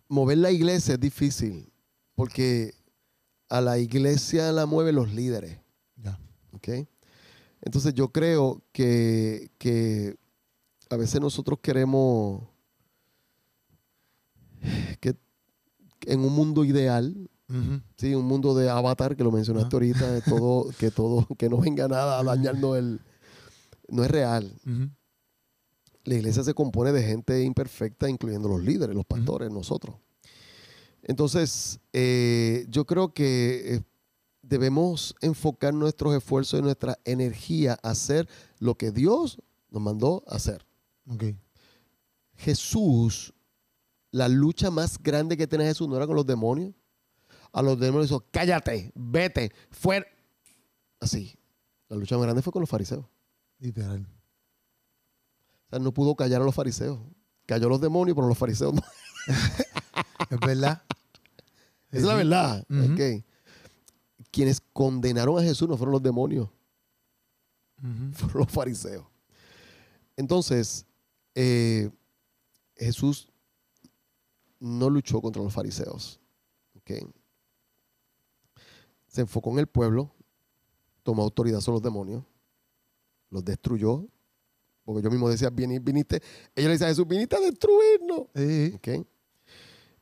mover la iglesia es difícil porque a la iglesia la mueven los líderes. Ya. ¿ok? Entonces yo creo que, que a veces nosotros queremos que en un mundo ideal, Sí, un mundo de avatar que lo mencionaste ahorita, de todo, (laughs) que todo, que no venga nada a dañarnos el, no es real. La iglesia se compone de gente imperfecta, incluyendo los líderes, los pastores, nosotros. Entonces, eh, yo creo que eh, debemos enfocar nuestros esfuerzos y nuestra energía a hacer lo que Dios nos mandó a hacer. Ok. Jesús, la lucha más grande que tenía Jesús no era con los demonios. A los demonios dijo, cállate, vete, fuera. Así. La lucha más grande fue con los fariseos. Literal. O sea, no pudo callar a los fariseos. Cayó a los demonios, pero los fariseos no. (laughs) Es verdad. Esa es la verdad. Ok. Quienes condenaron a Jesús no fueron los demonios, (laughs) fueron los fariseos. Entonces, eh, Jesús no luchó contra los fariseos. ok. Se enfocó en el pueblo, tomó autoridad sobre los demonios, los destruyó. Porque yo mismo decía, "Vini- viniste, ellos le dicen a Jesús, viniste a destruirnos.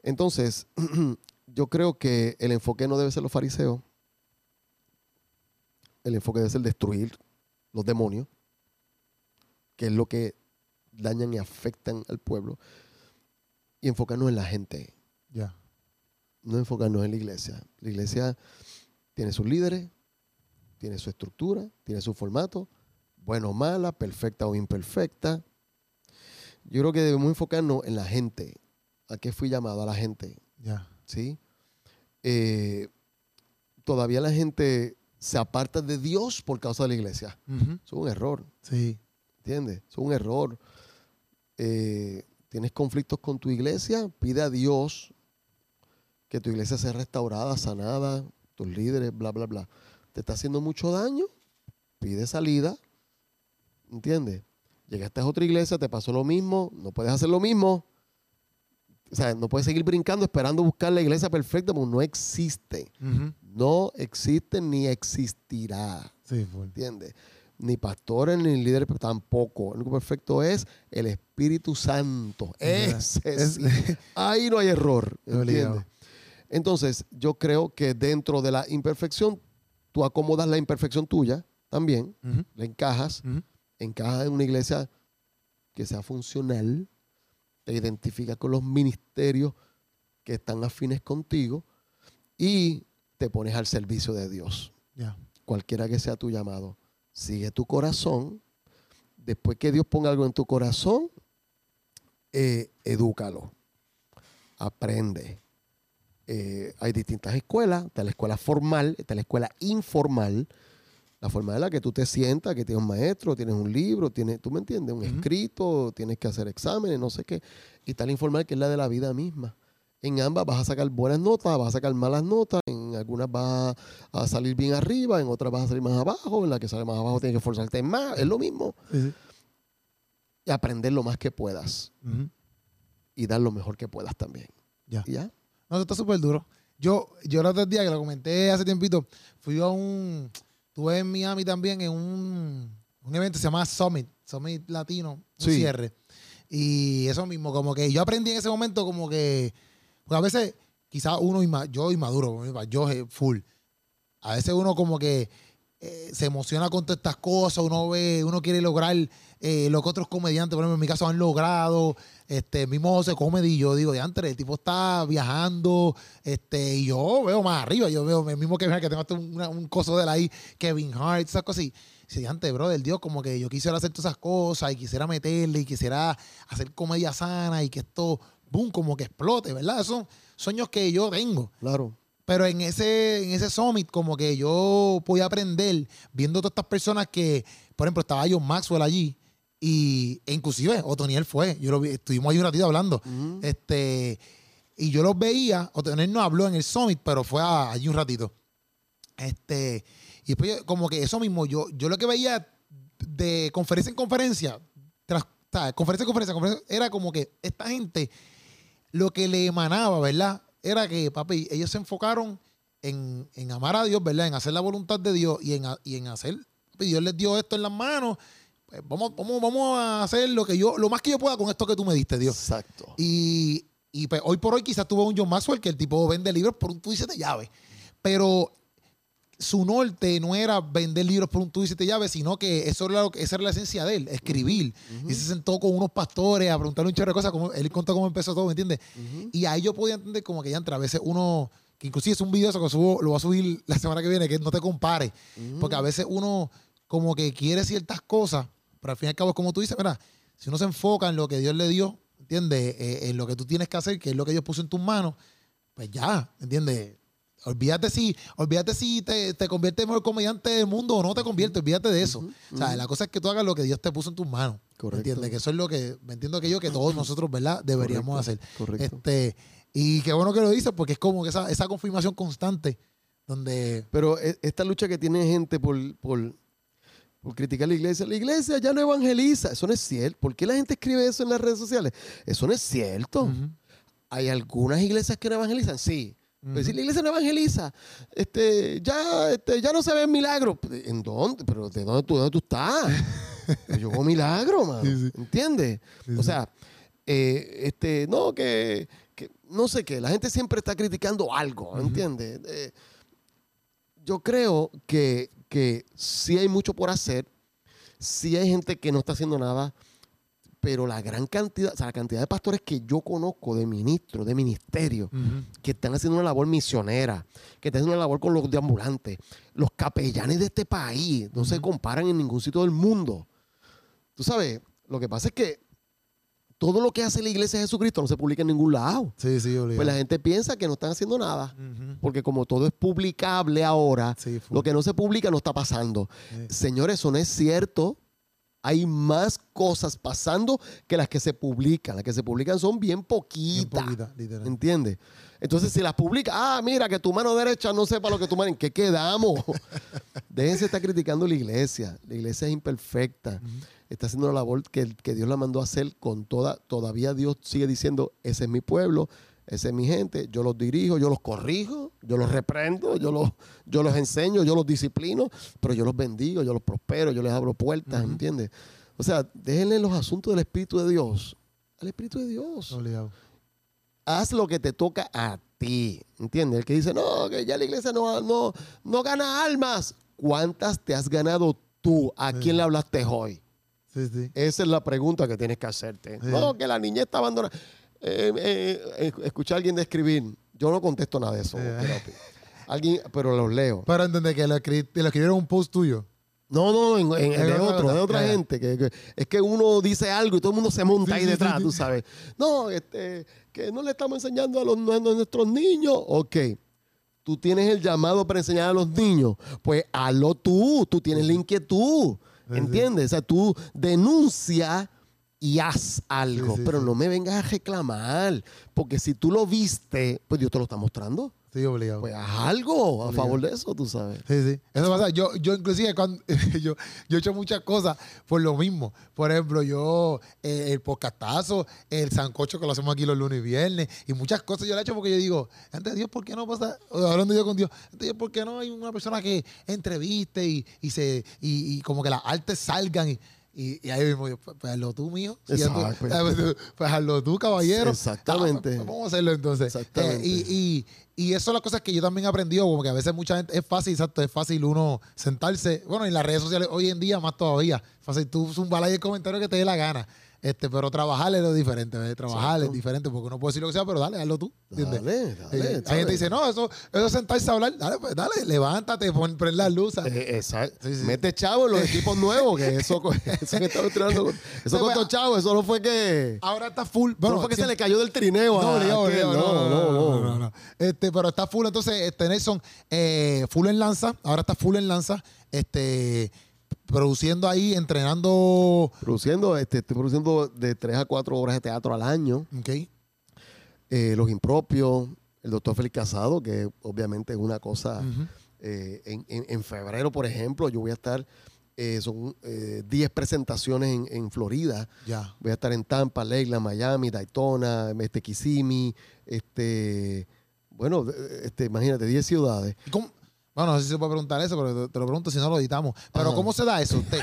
Entonces, (clears throat) yo creo que el enfoque no debe ser los fariseos. El enfoque debe ser destruir los demonios, que es lo que dañan y afectan al pueblo. Y enfocarnos en la gente, Ya. no enfocarnos en la iglesia. La iglesia tiene sus líderes, tiene su estructura, tiene su formato, bueno o mala, perfecta o imperfecta. Yo creo que debemos enfocarnos en la gente. ¿A qué fui llamado? A la gente. Ya. ¿sí? Eh, todavía la gente se aparta de Dios por causa de la iglesia. Es un error, Sí. ¿entiendes? Es un error. Eh, Tienes conflictos con tu iglesia, pide a Dios que tu iglesia sea restaurada, sanada, tus líderes, bla, bla, bla. Te está haciendo mucho daño, pide salida, ¿entiendes? Llegaste a otra iglesia, te pasó lo mismo, no puedes hacer lo mismo. O sea, no puedes seguir brincando esperando buscar la iglesia perfecta porque no existe. No existe ni existirá. Sí. ¿Entiendes? Ni pastores ni líderes tampoco. El único perfecto es el Espíritu Santo. Ese Es- sí. (laughs) Ahí no hay error. ¿Entiendes? Entonces, yo creo que dentro de la imperfección, tú acomodas la imperfección tuya también, Ujú. la encajas, encajas en una iglesia que sea funcional, te identificas con los ministerios que están afines contigo y te pones al servicio de Dios cualquiera que sea tu llamado. Sigue tu corazón. Después que Dios ponga algo en tu corazón, eh, edúcalo. Aprende. Eh, hay distintas escuelas. Está la escuela formal, está la escuela informal. La formal es la que tú te sientas, que tienes un maestro, tienes un libro, tienes, tú me entiendes, un escrito, tienes que hacer exámenes, no sé qué. Y está la informal, que es la de la vida misma. En ambas vas a sacar buenas notas, vas a sacar malas notas, en algunas vas a salir bien arriba, en otras vas a salir más abajo, en la que sale más abajo tienes que esforzarte más, es lo mismo. Y aprender lo más que puedas y dar lo mejor que puedas también. Ya. ¿Y ya? No, está súper duro. Yo, yo el otro día, que lo comenté hace tiempito, fui a un... Estuve en Miami también en un, un evento que se llama Summit, Summit Latino, un Sí. cierre. Y eso mismo, como que yo aprendí en ese momento como que... Porque a veces, quizás uno, yo inmaduro, yo eh, full. A veces uno como que eh, se emociona con todas estas cosas, uno ve, uno quiere lograr eh, lo que otros comediantes, por ejemplo, en mi caso han logrado, este, mismo José Comedy, yo digo, diantre, el tipo está viajando, este, y yo veo más arriba, yo veo el mismo que, que tengo hasta una- un coso de él ahí, Kevin Hart, esas cosas, y dice, diantre, bro, del Dios, como que yo quisiera hacer todas esas cosas, y quisiera meterle, y quisiera hacer comedia sana, y que esto, boom, como que explote, ¿verdad? Son sueños que yo tengo. Claro. Pero en ese, en ese summit, como que yo podía aprender viendo todas estas personas que, por ejemplo, estaba John Maxwell allí. Y e inclusive Otoniel fue. Yo lo vi, estuvimos ahí un ratito hablando. Este, y yo los veía. Otoniel no habló en el summit, pero fue a- allí un ratito. Este, y después yo- como que eso mismo, yo, yo lo que veía de conferencia en conferencia, tras, conferencia en conferencia, conferencia, era como que esta gente lo que le emanaba, ¿verdad? Era que, papi, ellos se enfocaron en, en amar a Dios, ¿verdad? En hacer la voluntad de Dios y en, y en hacer, papi, Dios les dio esto en las manos. Pues vamos, vamos, vamos a hacer lo que yo, lo más que yo pueda con esto que tú me diste, Dios. Exacto. Y, y, pues, hoy por hoy quizás tuvo un John Maxwell que el tipo vende libros por un tuit de llave. Pero su norte no era vender libros por un tuit de llave, sino que eso era lo que- esa era la esencia de él, escribir. Y se sentó con unos pastores a preguntarle un chorro de cosas, como, él contó cómo empezó todo, ¿me entiendes? Y ahí yo podía entender como que ya entre a veces uno, que inclusive es un video eso que subo, lo voy a subir la semana que viene, que no te compare. Porque a veces uno como que quiere ciertas cosas, pero al fin y al cabo es como tú dices, mira, si uno se enfoca en lo que Dios le dio, ¿entiendes? Eh, en lo que tú tienes que hacer, que es lo que Dios puso en tus manos, pues ya, ¿entiendes? Olvídate si, olvídate si te, te conviertes en el mejor comediante del mundo o no te conviertes, olvídate de eso. O sea, la cosa es que tú hagas lo que Dios te puso en tus manos. Correcto. ¿Entiendes? Que eso es lo que, me entiendo que yo, que todos nosotros, ¿verdad? Deberíamos hacer. Correcto. Este, y qué bueno que lo dices, porque es como que esa, esa confirmación constante, donde Pero e- esta lucha que tiene gente por, por, por criticar la iglesia, la iglesia ya no evangeliza. Eso no es cierto. ¿Por qué la gente escribe eso en las redes sociales? Eso no es cierto. Hay algunas iglesias que no evangelizan, sí. Pero Ujú. si la iglesia no evangeliza, este, ya, este, ya no se ven milagros. ¿En dónde? ¿Pero de dónde tú, dónde tú estás? Pues Yo hago milagro, (laughs) mano. Sí, sí. ¿Entiendes? Sí, o sea, eh, este, no, que, que no sé qué. La gente siempre está criticando algo, ¿entiendes? Eh, yo creo que, que sí hay mucho por hacer, sí hay gente que no está haciendo nada, pero la gran cantidad, o sea, la cantidad de pastores que yo conozco, de ministros, de ministerios, que están haciendo una labor misionera, que están haciendo una labor con los de ambulantes, los capellanes de este país, no se comparan en ningún sitio del mundo. Tú sabes, lo que pasa es que todo lo que hace la iglesia de Jesucristo no se publica en ningún lado. Sí, sí, obligado. Pues la gente piensa que no están haciendo nada, porque como todo es publicable ahora, Sí, lo que no se publica no está pasando. Señores, eso no es cierto. Hay más cosas pasando que las que se publican. Las que se publican son bien Bien poquitas. poquita, literal. ¿Entiendes? Entonces, si las publica, ah, mira, que tu mano derecha no sepa lo que tu mano. ¿En qué quedamos? (laughs) Déjense estar criticando la iglesia. La iglesia es imperfecta. Está haciendo una labor que, que Dios la mandó a hacer con toda. Todavía Dios sigue diciendo: ese es mi pueblo, esa es mi gente. Yo los dirijo, yo los corrijo, yo los reprendo, yo los, yo los enseño, yo los disciplino, pero yo los bendigo, yo los prospero, yo les abro puertas. ¿Entiendes? O sea, déjenle los asuntos del Espíritu de Dios al Espíritu de Dios Obligado. haz lo que te toca a ti. ¿Entiendes? El que dice, no, que ya la iglesia no, no, no gana almas. ¿Cuántas te has ganado tú? ¿A Sí. quién le hablaste hoy? Sí, sí. Esa es la pregunta que tienes que hacerte. No, que la niña está abandonada. Eh, eh, eh, escuché a alguien describir. Yo no contesto nada de eso. Pero, alguien, pero los leo. Pero entendés que lo, escri- te lo escribieron un post tuyo. No, no, en- de otra otro, de otra gente. Que, que- es que uno dice algo y todo el mundo se monta Sí, ahí detrás, sí, sí. tú sabes. No, este, que no le estamos enseñando a, los, a nuestros niños. Ok, tú tienes el llamado para enseñar a los niños. Pues hazlo tú, tú tienes la inquietud. ¿Entiendes? O sea, tú denuncia y haz algo, Sí, sí, pero sí. no me vengas a reclamar, porque si tú lo viste, pues Dios te lo está mostrando. Sí, obligado. Pues haz algo a favor de eso, tú sabes. Sí, sí. Eso pasa. Yo, yo inclusive, cuando, (laughs) yo, yo he hecho muchas cosas por lo mismo. Por ejemplo, yo, eh, el podcastazo, el sancocho que lo hacemos aquí los lunes y viernes, y muchas cosas yo le he hecho porque yo digo, ante Dios, ¿por qué no pasa? Hablando yo con Dios, ante Dios, ¿por qué no hay una persona que entreviste y, y se, y, y como que las artes salgan y, y, y ahí mismo, yo, pues, pues hazlo tú, mío. Si ya tú- Exacto. (laughs) pues, pues hazlo tú, caballero. Exactamente. Ah, pues, vamos a hacerlo entonces. Exactamente. Eh, y, y, y eso es las cosas que yo también he aprendido, como que a veces mucha gente, es fácil, exacto, es fácil uno sentarse, bueno, en las redes sociales hoy en día más todavía, fácil tú zumbar ahí el comentario que te dé la gana, este, pero trabajar es lo diferente, ¿ves? trabajar Exacto. es diferente, porque uno puede decir lo que sea, pero dale, hazlo tú, ¿entiendes? Dale, Eh, dale. hay ¿sabes? gente dice, no, eso, eso es sentarse a hablar, dale, pues dale, levántate, pon, prende las luces. Eh, exacto. Sí, sí. Mete chavo en los equipos nuevos, que eso, (laughs) eso que estaba entrenando. (laughs) costó pues, chavo, eso no fue que. Ahora está full. Bueno, no fue que se le cayó del trineo. No, a obligado, aquel, obligado, no, no, no, no, no. Este, pero está full, entonces, este Nelson, eh, full en lanza, ahora está full en lanza, este, produciendo ahí, entrenando, Produciendo, este, estoy produciendo de 3 a 4 horas de teatro al año. ok, Eh, los impropios, el doctor Félix Casado, que obviamente es una cosa. Eh, en, en- en febrero, por ejemplo, yo voy a estar. eh, son eh, 10 presentaciones en, en Florida. ya, Voy a estar en Tampa, Leyland, Miami, Daytona, este, Kissimmee, este, bueno, este, imagínate, 10 ciudades. ¿Y cómo? Bueno, no sé si se puede preguntar eso, pero te, te lo pregunto si no lo editamos. Pero Ajá. ¿cómo se da eso? ¿Te,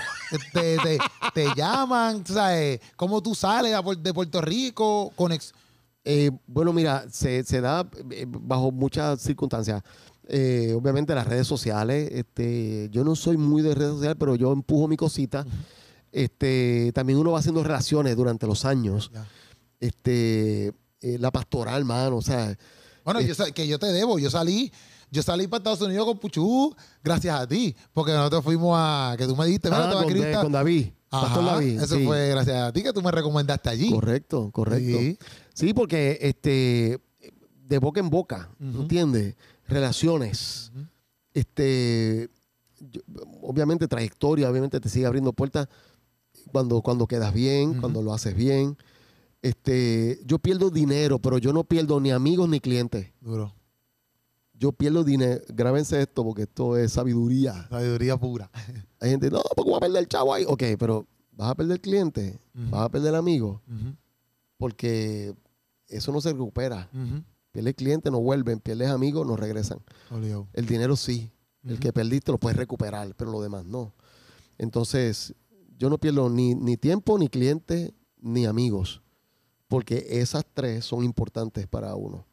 te, te- te llaman? ¿Sabes? ¿Cómo tú sales de Puerto Rico? Conex Eh, bueno, mira, se, se da eh, bajo muchas circunstancias. Eh, obviamente las redes sociales, este, yo no soy muy de redes sociales, pero yo empujo mi cosita. Este, también uno va haciendo relaciones durante los años. Ya. Este, eh, la pastoral, mano, o sea, Bueno, yo, que yo te debo. Yo salí, yo salí para Estados Unidos con Puchú gracias a ti. Porque nosotros fuimos a. Que tú me diste, mira, ah, te con, de- con David, Ajá, Pastor David. Eso sí. fue gracias a ti que tú me recomendaste allí. Correcto, correcto. Sí. Sí, porque este, de boca en boca, Ujú. ¿entiendes? Relaciones. Este, yo- obviamente trayectoria, obviamente te sigue abriendo puertas cuando, cuando quedas bien, cuando lo haces bien. Este, yo pierdo dinero, pero yo no pierdo ni amigos ni clientes. Duro. Yo pierdo dinero. Grábense esto porque esto es sabiduría. Sabiduría pura. Hay gente, no, porque voy a perder el chavo ahí. Ok, pero vas a perder cliente, vas a perder amigos, porque eso no se recupera. ujú. Pierdes clientes, no vuelven. Pierdes amigos, no regresan. El dinero sí. El que perdiste lo puedes recuperar, pero lo demás no. Entonces, yo no pierdo ni, ni tiempo, ni clientes, ni amigos. Porque esas tres son importantes para uno.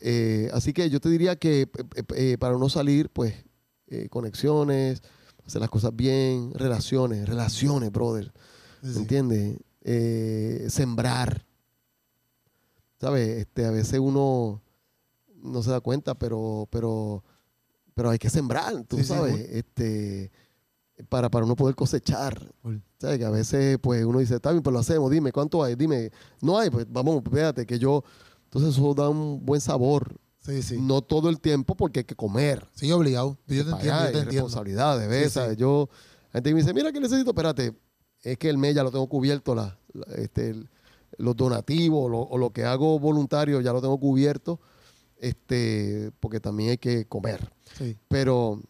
Eh, así que yo te diría que eh, eh, para no salir, pues, eh, conexiones, hacer las cosas bien, relaciones, relaciones, brother. Sí, sí. ¿Entiendes? Sembrar. ¿Sabes? Este, a veces uno no se da cuenta, pero, pero, pero hay que sembrar, tú Sí, sabes, este, para, para uno poder cosechar. ¿Sabes? Que a veces pues uno dice, está bien, pues lo hacemos, dime, ¿cuánto hay? Dime, no hay, pues vamos, fíjate que yo, entonces eso da un buen sabor. Sí, sí. No todo el tiempo porque hay que comer. Sí, obligado. Yo te entiendo, yo te entiendo. responsabilidades, ¿ves? Sí, sí. Yo, la gente me dice, mira que necesito, espérate, es que el mes ya lo tengo cubierto, la, la- este, el- los donativos lo- o lo que hago voluntario ya lo tengo cubierto, este, porque también hay que comer. Sí. Pero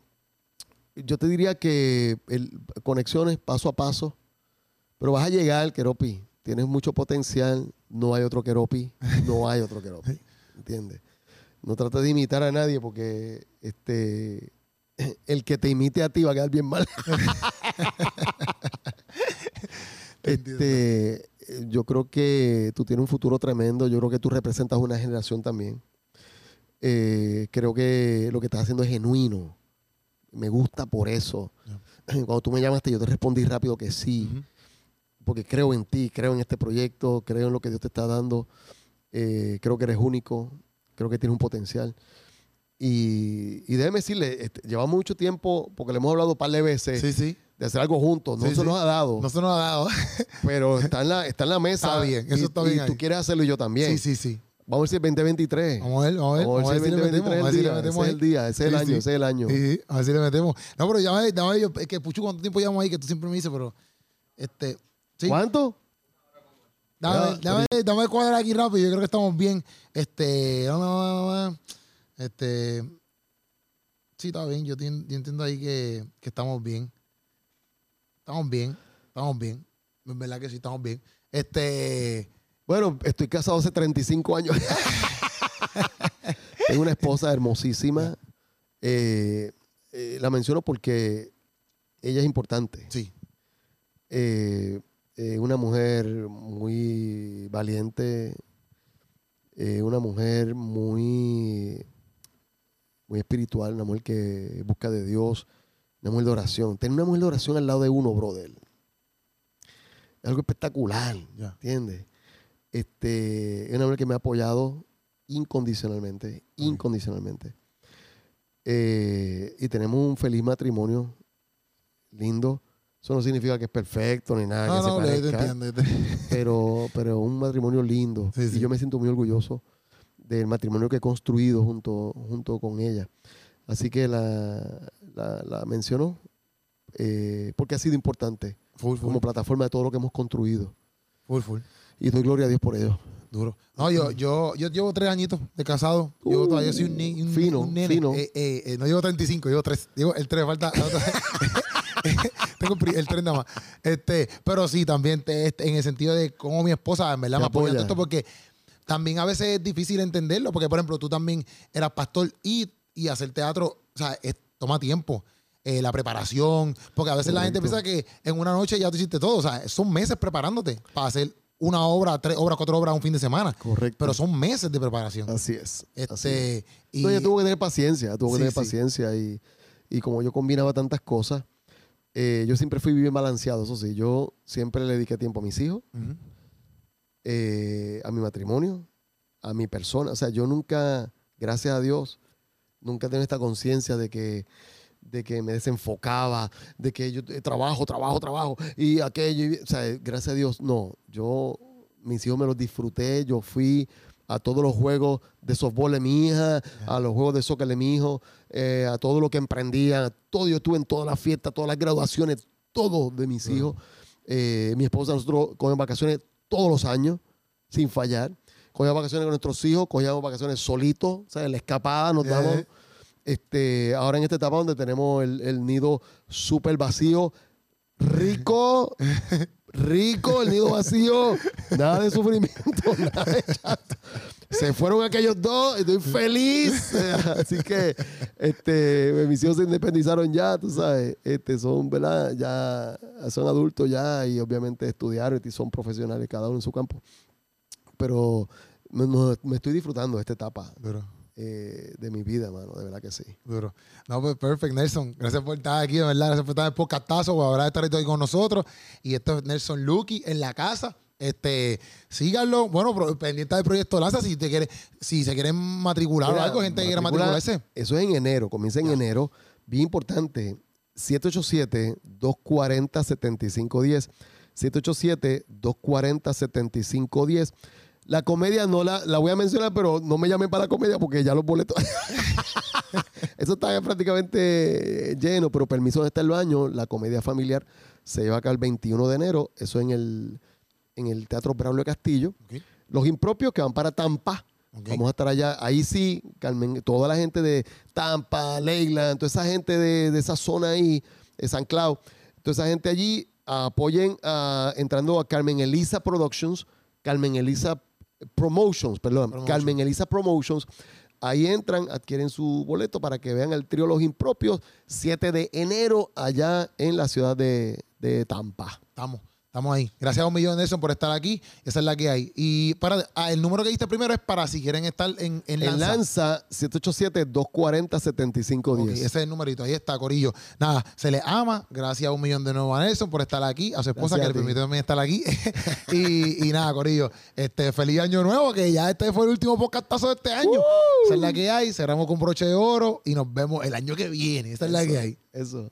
yo te diría que el- conexiones paso a paso, pero vas a llegar, Keropi. Tienes mucho potencial, no hay otro Keropi, no hay otro Keropi. (laughs) ¿Entiendes? No trates de imitar a nadie porque este el que te imite a ti va a quedar bien mal. (laughs) este, yo creo que tú tienes un futuro tremendo. Yo creo que tú representas una generación también. Eh, creo que lo que estás haciendo es genuino. Me gusta por eso. (clears throat) Cuando tú me llamaste, yo te respondí rápido que sí. Porque creo en ti, creo en este proyecto, creo en lo que Dios te está dando. Eh, creo que eres único, creo que tienes un potencial. Y, y déjeme decirle, este, llevamos mucho tiempo, porque le hemos hablado un par de veces, Sí, sí. de hacer algo juntos. No Sí, se nos ha dado, No se nos ha dado. (laughs) pero está en, la, está en la mesa. Está bien, eso y, está bien y tú quieres hacerlo y yo también. Sí, sí, sí. Vamos a es 2023. Vamos a ver, vamos a ver. Vamos a ver si le metemos. 2023 Vamos a ver es si el le día. metemos Ese es el día, ese es el año, ese es el año. Sí, a ver si le metemos. No, pero llámame, dame yo, es que Puchu, ¿cuánto tiempo llevamos ahí? Que tú siempre me dices, pero. Este. Sí. ¿Cuánto? Dame, dame, dame cuadrar aquí rápido. Yo creo que estamos bien. Este. Este. Sí, está bien. Yo entiendo ahí que, que estamos bien. Estamos bien. Estamos bien. En verdad que sí, estamos bien. Este. Bueno, estoy casado hace 35 años. (laughs) Tengo una esposa hermosísima. Eh, eh, la menciono porque ella es importante. Sí. Eh, eh, una mujer muy valiente, eh, una mujer muy, muy espiritual, una mujer que busca de Dios, una mujer de oración. Tener una mujer de oración al lado de uno, brother, es algo espectacular, Ya. ¿entiendes? Este, es una mujer que me ha apoyado incondicionalmente, incondicionalmente. Eh, y tenemos un feliz matrimonio, lindo. Eso no significa que es perfecto ni nada. No, que se no, yo te parezca entiendo. yo te- pero, pero un matrimonio lindo. Sí, sí. Y yo me siento muy orgulloso del matrimonio que he construido junto, junto con ella. Así que la, la, la menciono eh, porque ha sido importante Full, full. como plataforma de todo lo que hemos construido. Full, full. Y doy gloria a Dios por ello. Duro. No, yo, yo, yo llevo tres añiñitos de casado. Uh, todavía soy un, ni- un- fino, un nene. fino. Eh, eh, eh, no llevo 35, llevo tres. Llevo el tres, falta. (laughs) (laughs) Tengo el tren nada más. Este, pero sí, también te- este, en el sentido de cómo mi esposa, en verdad, Te me apoya esto porque también a veces es difícil entenderlo. Porque, por ejemplo, tú también eras pastor y, y hacer teatro, o sea, es- toma tiempo. Eh, la preparación, porque a veces la gente piensa que en una noche ya tú hiciste todo, o sea, son meses preparándote para hacer una obra, tres obras, cuatro obras un fin de semana. Correcto. Pero son meses de preparación. Así es. así es. Este, y No, ella tuvo que tener paciencia, tuvo que Sí, tener sí. paciencia y, y como yo combinaba tantas cosas, eh, yo siempre fui bien balanceado, eso sí, yo siempre le dediqué tiempo a mis hijos, eh, a mi matrimonio, a mi persona. O sea, yo nunca, gracias a Dios, nunca tengo esta conciencia de que, de que me desenfocaba, de que yo eh, trabajo, trabajo, trabajo y aquello. y- o sea, gracias a Dios, no. Yo, mis hijos me los disfruté, yo fui a todos los juegos de softball de mi hija, a los juegos de soccer de mi hijo, eh, a todo lo que emprendían, todo. Yo estuve en todas las fiestas, todas las graduaciones, todo de mis hijos. Eh, mi esposa, nosotros cogemos vacaciones todos los años, sin fallar. Cogíamos vacaciones con nuestros hijos, cogíamos vacaciones solitos, o sea, en la escapada nos Eh. damos. Este, ahora en esta etapa donde tenemos el, el nido súper vacío, rico, (laughs) rico, el nido vacío, nada de sufrimiento, (laughs) nada de chato. Se fueron aquellos dos, estoy feliz. (laughs) Así que este, mis hijos se independizaron ya, tú sabes. Este, son, ¿verdad? Ya son adultos ya y obviamente estudiaron y son profesionales cada uno en su campo. Pero me, estoy disfrutando de esta etapa eh, de mi vida, mano, de verdad que sí. duro. No, pues perfect, Nelson. Gracias por estar aquí, de verdad. Gracias por estar en el podcastazo, por haber estado ahí con nosotros. Y esto es Nelson Lucky en la casa. Este, síganlo. Bueno, pendiente del proyecto Lanza, si te quiere, si se quieren matricular o algo, gente que quiera matricula- matricularse. Eso es en enero, comienza en enero. Bien importante, 787-240-7510. 787-240-7510. La comedia no la, la voy a mencionar, pero no me llamen para la comedia porque ya los boletos. (laughs) Eso está prácticamente lleno, pero permiso de estar el baño. La comedia familiar se lleva acá el 21 de enero. Eso en el, en el Teatro Braulio Castillo. Los impropios que van para Tampa. Vamos a estar allá. Ahí sí, Carmen, toda la gente de Tampa, Leyland, toda esa gente de, de esa zona ahí, de San Cloud, toda esa gente allí, apoyen entrando a Carmen Elisa Productions, Carmen Elisa Promotions, perdón. Carmen Elisa Promotions. Ahí entran, adquieren su boleto para que vean el trío Los Impropios, 7 de enero, allá en la ciudad de, de Tampa. Estamos, estamos ahí. Gracias a un millón, Nelson, por estar aquí. Esa es la que hay. Y para ah, el número que diste primero es para si quieren estar en, en En Lanza. Lanza, 787-240-7510. Ok, ese es el numerito, ahí está, Corillo. Nada, se le ama. Gracias a un millón de nuevo a Nelson por estar aquí, a su esposa Gracias que le ti. permitió también estar aquí. (laughs) y, y nada, Corillo, este, feliz año nuevo, que ya este fue el último podcastazo de este año. Esa es la que hay, cerramos con broche de oro y nos vemos el año que viene. Esa es la que hay. Eso.